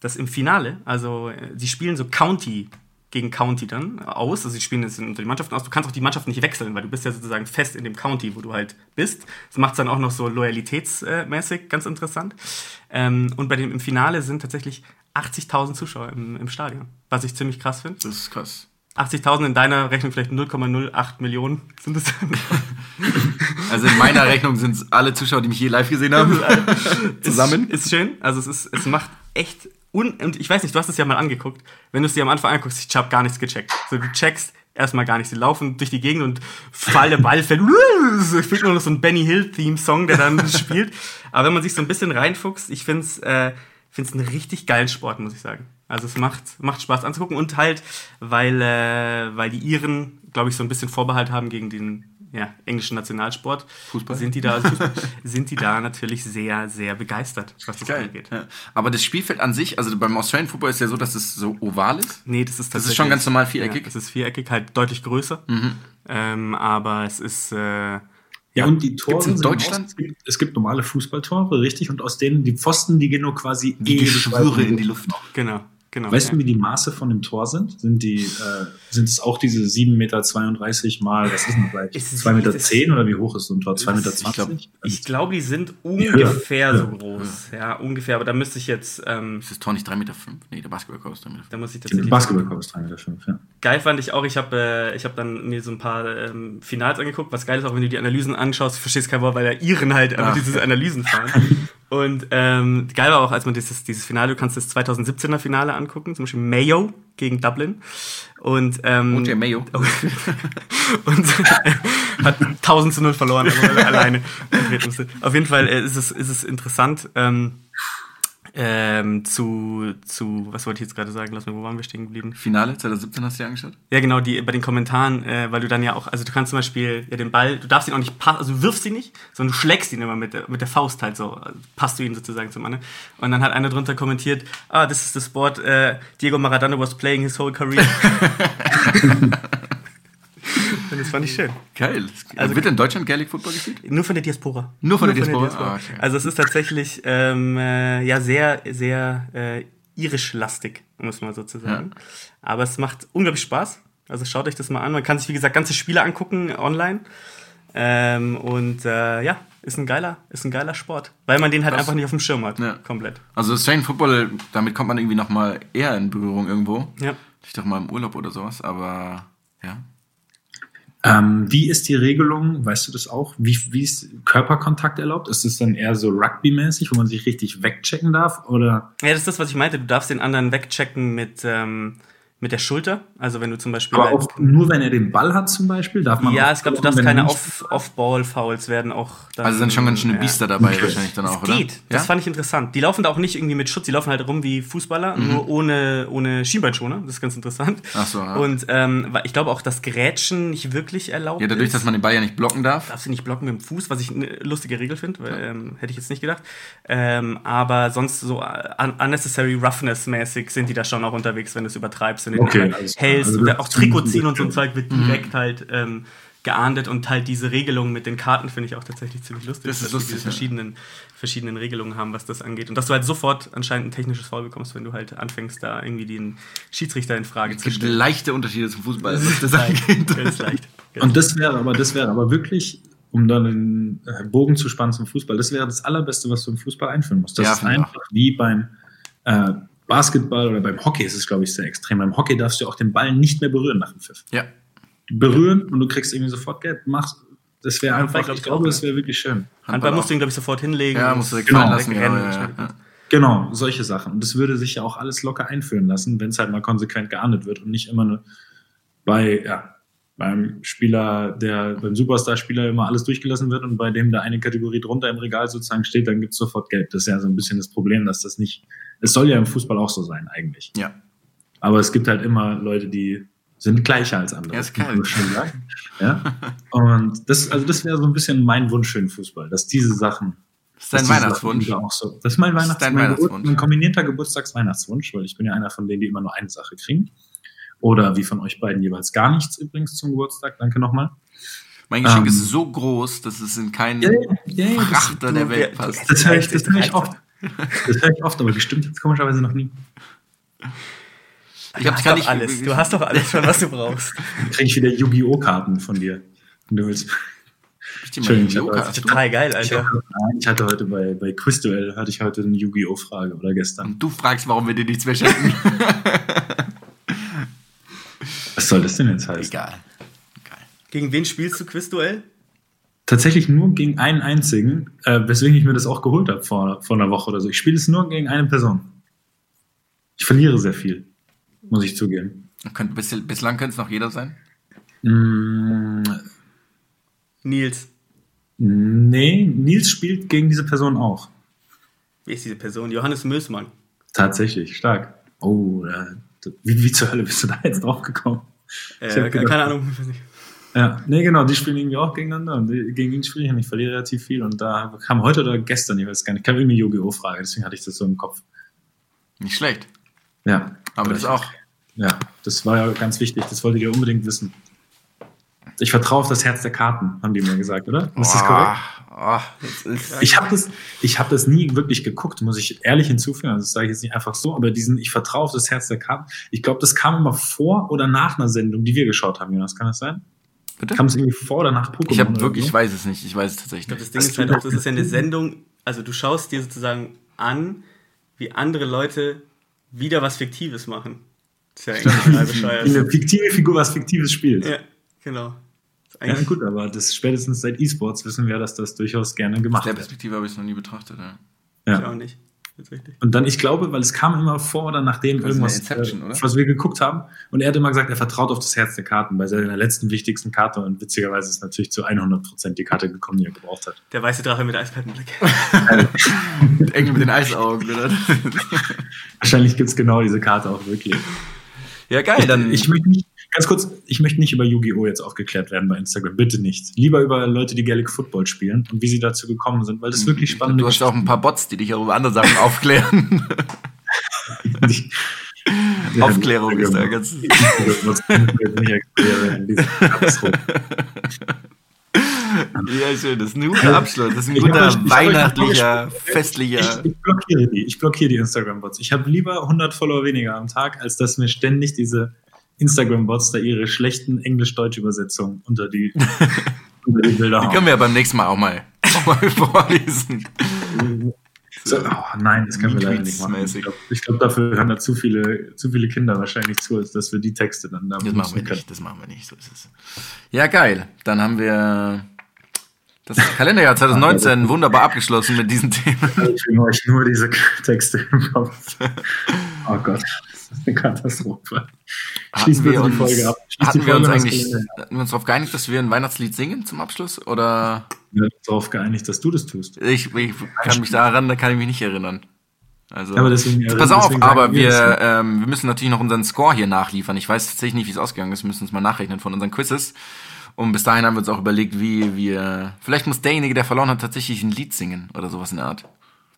dass im Finale, also äh, sie spielen so County gegen County dann aus, also sie spielen jetzt unter die Mannschaften aus. Du kannst auch die Mannschaft nicht wechseln, weil du bist ja sozusagen fest in dem County, wo du halt bist. Das macht es dann auch noch so loyalitätsmäßig ganz interessant. Ähm, und bei dem im Finale sind tatsächlich 80.000 Zuschauer im, im Stadion, was ich ziemlich krass finde. Das ist krass. 80.000 in deiner Rechnung vielleicht 0,08 Millionen sind es. Also in meiner Rechnung sind es alle Zuschauer, die mich je live gesehen haben. Zusammen. Ist, ist schön. Also es ist, es macht echt un und ich weiß nicht, du hast es ja mal angeguckt. Wenn du es dir am Anfang anguckst, ich habe gar nichts gecheckt. So du checkst erstmal gar nichts. Sie laufen durch die Gegend und fall der Ball fällt. Es fehlt nur noch so ein Benny Hill Theme Song, der dann spielt. Aber wenn man sich so ein bisschen reinfuchst, ich finde es äh, find's einen richtig geilen Sport, muss ich sagen. Also es macht, macht Spaß anzugucken und halt, weil, äh, weil die Iren, glaube ich, so ein bisschen Vorbehalt haben gegen den ja, englischen Nationalsport. Fußball? Sind die da, also Fußball, sind die da natürlich sehr, sehr begeistert, was das angeht. Ja. Aber das Spielfeld an sich, also beim Australian Football ist ja so, dass es so oval ist. Nee, das ist tatsächlich. Das ist schon ganz normal viereckig? Ja, es ist viereckig, halt deutlich größer. Ähm, aber es ist. Äh, Ja, und die Tore in Deutschland? Aus, es, gibt, es gibt normale Fußballtore, richtig, und aus denen die Pfosten, die gehen nur quasi Die ewig Geschwüre in die Luft. genau, genau. Weißt ja. du, wie die Maße von dem Tor sind? Sind die, äh, sind es auch diese 7,32 Meter mal, was ist denn gleich? Ist- 2,10 Meter zehn oder wie hoch ist so ein Tor? 2,20 Meter? ich glaub, Ich glaube, die sind ungefähr Ja. so groß. Ja, ungefähr. Aber da müsste ich jetzt. Ähm, Ist das Tor nicht 3,5 Meter? Nee, der Basketballkorb ist 3,5 Meter. da muss ich Der tatsächlich. Basketballkorb ist 3,5 Meter, ja. Geil fand ich auch, ich habe äh, ich hab dann mir so ein paar ähm, Finals angeguckt. Was geil ist, auch wenn du die Analysen anschaust, du verstehst kein Wort, weil der Iren halt einfach Ach. diese Analysen fahren. Und ähm, geil war auch, als man dieses, dieses Finale, du kannst das 2017er Finale angucken, zum Beispiel Mayo gegen Dublin. Und, ähm, Und der Mayo. und hat 1000 zu 0 verloren, er alleine. Auf jeden Fall äh, ist es, ist es interessant. Ähm, ähm, zu, zu, was wollte ich jetzt gerade sagen? Lass mal, wo waren wir stehen geblieben? Finale 2017 hast du dir angeschaut? Ja, genau, die bei den Kommentaren, äh, weil du dann ja auch, also du kannst zum Beispiel ja den Ball, du darfst ihn auch nicht passen, also du wirfst ihn nicht, sondern du schlägst ihn immer mit der, mit der Faust halt so, also passt du ihn sozusagen zum anderen. Und dann hat einer drunter kommentiert, ah, this is the sport, äh, Diego Maradona was playing his whole career. Und das fand ich schön. Geil. Also- wird in Deutschland Gaelic Football gespielt? Nur von der Diaspora. Nur von der Diaspora? Ah, okay. Also es ist tatsächlich ähm, äh, ja sehr, sehr äh, irisch-lastig, um es mal so zu sagen. Aber es macht unglaublich Spaß. Also schaut euch das mal an. Man kann sich, wie gesagt, ganze Spiele angucken online. Ähm, und äh, ja, ist ein geiler, ist ein geiler Sport. Weil man den halt Krass. einfach nicht auf dem Schirm hat. Ja. Komplett. Also Australian Football, damit kommt man irgendwie noch mal eher in Berührung irgendwo. Ja. Ich doch mal im Urlaub oder sowas, aber ja. Ähm, wie ist die Regelung, weißt du das auch? Wie, wie ist Körperkontakt erlaubt? Ist es dann eher so Rugby-mäßig, wo man sich richtig wegchecken darf? Oder Ja, das ist das, was ich meinte. Du darfst den anderen wegchecken mit, ähm, mit der Schulter. Also wenn du zum Beispiel. aber halt- auch nur wenn er den Ball hat zum Beispiel? Darf man ja, ich glaube, du darfst keine Off-Ball-Fouls werden auch. Dann, Also sind schon ganz schöne ja. Biester dabei Okay. wahrscheinlich dann auch, Das oder? geht. Das ja? fand ich interessant. Die laufen da auch nicht irgendwie mit Schutz, die laufen halt rum wie Fußballer, nur ohne, ohne Schienbeinschoner. Das ist ganz interessant. Ach so, ja. Und ähm, ich glaube auch, dass Grätschen nicht wirklich erlaubt ja, dadurch, ist. dass man den Ball ja nicht blocken darf. darfst du nicht blocken mit dem Fuß, was ich eine lustige Regel finde, weil, ähm, hätte ich jetzt nicht gedacht. Ähm, aber sonst so un unnecessary roughness-mäßig sind die da schon auch unterwegs, wenn du es übertreibst und den Okay, hältst. Also auch Trikot ziehen und so ein Zeug wird direkt halt ähm, geahndet und halt diese Regelung mit den Karten finde ich auch tatsächlich ziemlich lustig. Das ist dass wir lustig, diese ja. verschiedenen, verschiedenen Regelungen haben, was das angeht. Und dass du halt sofort anscheinend ein technisches Foul bekommst, wenn du halt anfängst, da irgendwie den Schiedsrichter in Frage Es zu gibt stellen. leichte Unterschiede zum Fußball, was das angeht. ganz leicht. Und das wäre aber, das wäre aber wirklich, um dann den äh, Bogen zu spannen zum Fußball, das wäre das Allerbeste, was du im Fußball einführen musst. Das Ja, ist einfach wie beim äh, Basketball oder beim Hockey ist es, glaube ich, sehr extrem. Beim Hockey darfst du auch den Ball nicht mehr berühren nach dem Pfiff. Ja. Berühren und du kriegst irgendwie sofort Geld. Machst, Das wäre Handball einfach, glaub ich ich glaube, das wäre wirklich schön. Handball auch. musst du ihn, glaube ich, sofort hinlegen. Ja, musst du Genau, fallen lassen. wegrennen. Ja, ja, ja. Genau, solche Sachen. Und das würde sich ja auch alles locker einführen lassen, wenn es halt mal konsequent geahndet wird und nicht immer nur bei, ja, beim Spieler, der, beim Superstar-Spieler immer alles durchgelassen wird und bei dem da eine Kategorie drunter im Regal sozusagen steht, dann gibt's sofort Geld. Das ist ja so ein bisschen das Problem, dass das nicht, es soll ja im Fußball auch so sein eigentlich. Ja. Aber es gibt halt immer Leute, die sind gleicher als andere. Ja, ist kann man kalt. Ja. Und das, also das wäre so ein bisschen mein Wunsch für den Fußball, dass diese Sachen Das ist dein Weihnachtswunsch. So. Das ist mein, Das ist Weihnachts dein mein, Weihnachtswunsch. Geburt, mein kombinierter Geburtstagsweihnachtswunsch, weil ich bin ja einer von denen, die immer nur eine Sache kriegen. Oder wie von euch beiden jeweils gar nichts übrigens zum Geburtstag. Danke nochmal. Mein Geschenk Ähm. ist so groß, dass es in keinen ja, das, Frachter der Welt du- passt. das höre ich, das Das höre ich oft. Das höre ich oft, aber gestimmt jetzt komischerweise noch nie. Ich Du hab hast gar doch nicht alles. Du hast doch alles schon, was du brauchst. Dann kriege ich wieder Yu-Gi-Oh! Karten von dir. Wenn du willst. Ich Yu-Gi-Oh! ich Karten. Total geil, Ich, Alter. ich hatte heute bei, bei Quizduell hatte ich heute eine Yu-Gi-Oh! Frage oder gestern. Und du fragst, warum wir dir nichts mehr schenken. Was soll das denn jetzt heißen? Egal. Egal. Gegen wen spielst du Quizduell? Tatsächlich nur gegen einen einzigen, äh, weswegen ich mir das auch geholt habe vor, vor einer Woche oder so. Ich spiele es nur gegen eine Person. Ich verliere sehr viel, muss ich zugeben. Könnt, bis, bislang könnte es noch jeder sein. Mm, Nils. nee, Nils spielt gegen diese Person auch. Wie ist diese Person? Johannes Mößmann. Tatsächlich, stark. Oh, wie, wie zur Hölle bist du da jetzt drauf gekommen? Ich Äh, gedacht- keine Ahnung. ich. Ja, nee, genau, die spielen irgendwie auch gegeneinander und die, gegen ihn spiele ich und ich verliere relativ viel. Und da kam heute oder gestern, ich weiß gar nicht, kam irgendwie Yu-Gi-Oh! Frage, deswegen hatte ich das so im Kopf. Nicht schlecht. Ja. Aber das auch. Ja, das war ja ganz wichtig, das wolltet ihr unbedingt wissen. Ich vertraue auf das Herz der Karten, haben die mir gesagt, oder? Ist das korrekt? Oh, das ist, Ich habe das, ich hab das nie wirklich geguckt, muss ich ehrlich hinzufügen. Also das sage ich jetzt nicht einfach so, aber diesen, ich vertraue auf das Herz der Karten. Ich glaube, das kam immer vor oder nach einer Sendung, die wir geschaut haben, Jonas. Kann das sein? bitte? Kam es irgendwie vor oder nach Pokémon? Ich habe oder wirklich, so? ich weiß es nicht. Ich weiß es tatsächlich Ich glaube, das nicht. Ding Das ist halt auch, das ist ja eine Sendung, also du schaust dir sozusagen an, wie andere Leute wieder was Fiktives machen. Das ist ja eigentlich total bescheuert. Wie eine fiktive Figur was Fiktives spielt. Ja, genau. Ist Ja, eigentlich- gut, aber das spätestens seit E-Sports wissen wir, dass das durchaus gerne Aus gemacht der wird. Perspektive habe ich es noch nie betrachtet. Ja. Ich Ja. auch nicht. Tatsächlich. Und dann, ich glaube, weil es kam immer vor oder nachdem irgendwas, äh, oder? was wir geguckt haben. Und er hat immer gesagt, er vertraut auf das Herz der Karten bei seiner letzten wichtigsten Karte. Und witzigerweise ist natürlich zu 100% die Karte gekommen, die er gebraucht hat. Der weiße Drache mit eiskaltem Blick. Engel mit den Eisaugen, oder? Wahrscheinlich gibt's genau diese Karte auch wirklich. Ja, geil. Dann ich möchte nicht, ganz kurz, ich möchte nicht über Yu-Gi-Oh! jetzt aufgeklärt werden bei Instagram. Bitte nicht. Lieber über Leute, die Gaelic Football spielen und wie sie dazu gekommen sind, weil das wirklich spannend Du hast auch ein paar Bots, die dich auch über andere Sachen aufklären. Aufklärung ist da ganz. Ja, schön. Das ist ein guter Abschluss. Das ist ein Ich guter ich weihnachtlicher, Ich, festlicher. ich blockiere die. Ich blockiere die Instagram-Bots. Ich habe lieber 100 Follower weniger am Tag, als dass mir ständig diese Instagram-Bots da ihre schlechten Englisch-Deutsch-Übersetzungen unter die, unter die Bilder Die können wir beim nächsten Mal auch mal, auch mal vorlesen. So, oh nein, das können wir leider nicht machen. Ich glaube, glaub, dafür hören da zu viele, zu viele Kinder wahrscheinlich zu, als dass wir die Texte dann da Das machen wir können. nicht, das machen wir nicht, so ist es. Ja, geil. Dann haben wir das Kalenderjahr 2019 wunderbar abgeschlossen mit diesen Themen. Ich will euch nur diese Texte im Kopf. Oh Gott, das ist eine Katastrophe. Schließen wir bitte die uns, Folge ab. Schließ hatten wir uns eigentlich hatten wir uns darauf geeinigt, dass wir ein Weihnachtslied singen zum Abschluss? Oder Wir haben uns darauf geeinigt, dass du das tust. ich, ich kann mich daran, da kann ich mich nicht erinnern. Also, Aber deswegen- Pass auf, deswegen aber wir ähm, wir müssen natürlich noch unseren Score hier nachliefern. Ich weiß tatsächlich nicht, wie es ausgegangen ist. Wir müssen uns mal nachrechnen von unseren Quizzes. Und bis dahin haben wir uns auch überlegt, wie wir. Vielleicht muss derjenige, der verloren hat, tatsächlich ein Lied singen oder sowas in der Art.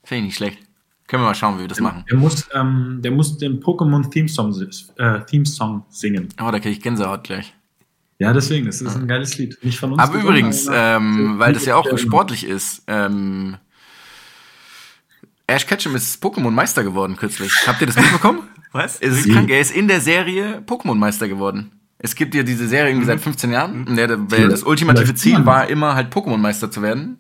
Finde ich nicht schlecht. Können wir mal schauen, wie wir das machen. Der muss, ähm, der muss den Pokémon Theme Song, äh, Theme Song singen. Oh, da kriege ich Gänsehaut gleich. Ja, deswegen, das ist ein geiles Lied. Nicht von uns. Aber übrigens, ähm, weil das ja auch Ja, sportlich ist, ähm, Ash Ketchum ist Pokémon-Meister geworden kürzlich. Habt ihr das mitbekommen? Was? Es ist krank, er ist in der Serie Pokémon-Meister geworden. Es gibt ja diese Serie irgendwie seit 15 Jahren. Und der, der, weil das ultimative Ziel war immer halt Pokémon-Meister zu werden.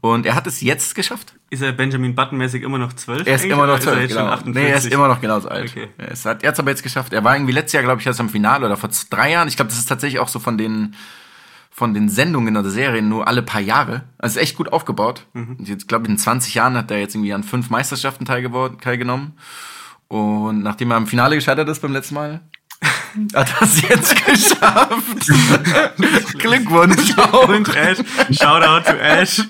Und er hat es jetzt geschafft. Ist er Benjamin Button-mäßig immer noch 12? Er ist immer noch oder ist er 12, jetzt schon genau. 48? Nee, er ist immer noch genauso alt. Okay. Er, ist, hat, er hat es aber jetzt geschafft. Er war irgendwie letztes Jahr, glaube ich, erst am Finale oder vor drei Jahren. Ich glaube, das ist tatsächlich auch so von den von den Sendungen oder Serien nur alle paar Jahre. Also echt gut aufgebaut. Und Jetzt glaube ich in 20 Jahren hat er jetzt irgendwie an fünf Meisterschaften teilgenommen. Und nachdem er im Finale gescheitert ist beim letzten Mal, hat es jetzt geschafft. Glückwunsch auch. Und Ash, Shoutout to Ash.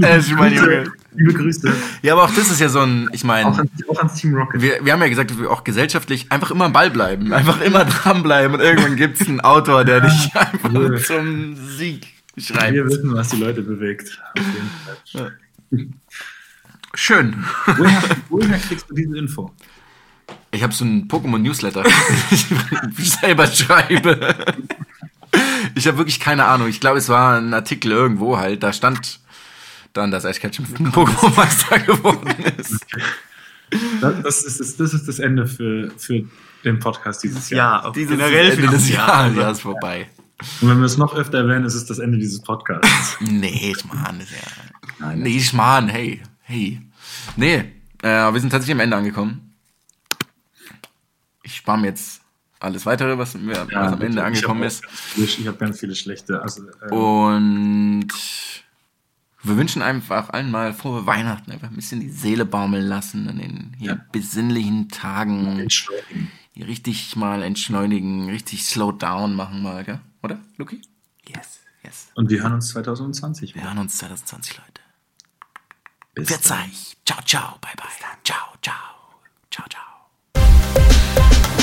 Ash, mein Junge. Liebe Grüße. Ja, aber auch das ist ja so ein, ich Auch, meine, ans, auch ans Team Rocket. wir, wir haben ja gesagt, dass wir auch gesellschaftlich einfach immer am Ball bleiben. Einfach immer dranbleiben und irgendwann gibt's einen Autor, der dich einfach Ja. zum Sieg Wir schreibt. wissen, was die Leute bewegt. Auf jeden Fall. Schön. Woher, woher kriegst du diese Info? Ich habe so einen Pokémon-Newsletter, ich selber schreibe. Ich habe wirklich keine Ahnung. Ich glaube, es war ein Artikel irgendwo halt. Da stand dann, dass Ash Ketchum Pokémon-Meister geworden ist. Das, ist, das, das ist das Ende für, für den Podcast dieses Jahr. Ja, auch Dieses generell Ende des dieses Jahres Jahr. ja, ist vorbei. Und wenn wir es noch öfter erwähnen, ist es das Ende dieses Podcasts. Nee, Schmarrn ist ja. Nein, Nee, Schmarrn, hey, hey. Nee, äh, wir sind tatsächlich am Ende angekommen. Ich spare mir jetzt alles weitere, was, mir, was am Ende angekommen ist. Ich habe ganz viele schlechte. Also, äh, Und wir wünschen einfach allen mal frohe Weihnachten, einfach ein bisschen die Seele baumeln lassen in den hier Ja. besinnlichen Tagen. entschleunigen. Hier richtig mal entschleunigen, richtig slow down machen mal, gell? Oder, Luki? Yes, yes. Und wir hören uns 2020 Wir hören uns 2020, Leute. Bis euch. Ciao, ciao, bye, bye. Ciao, ciao. Ciao, ciao.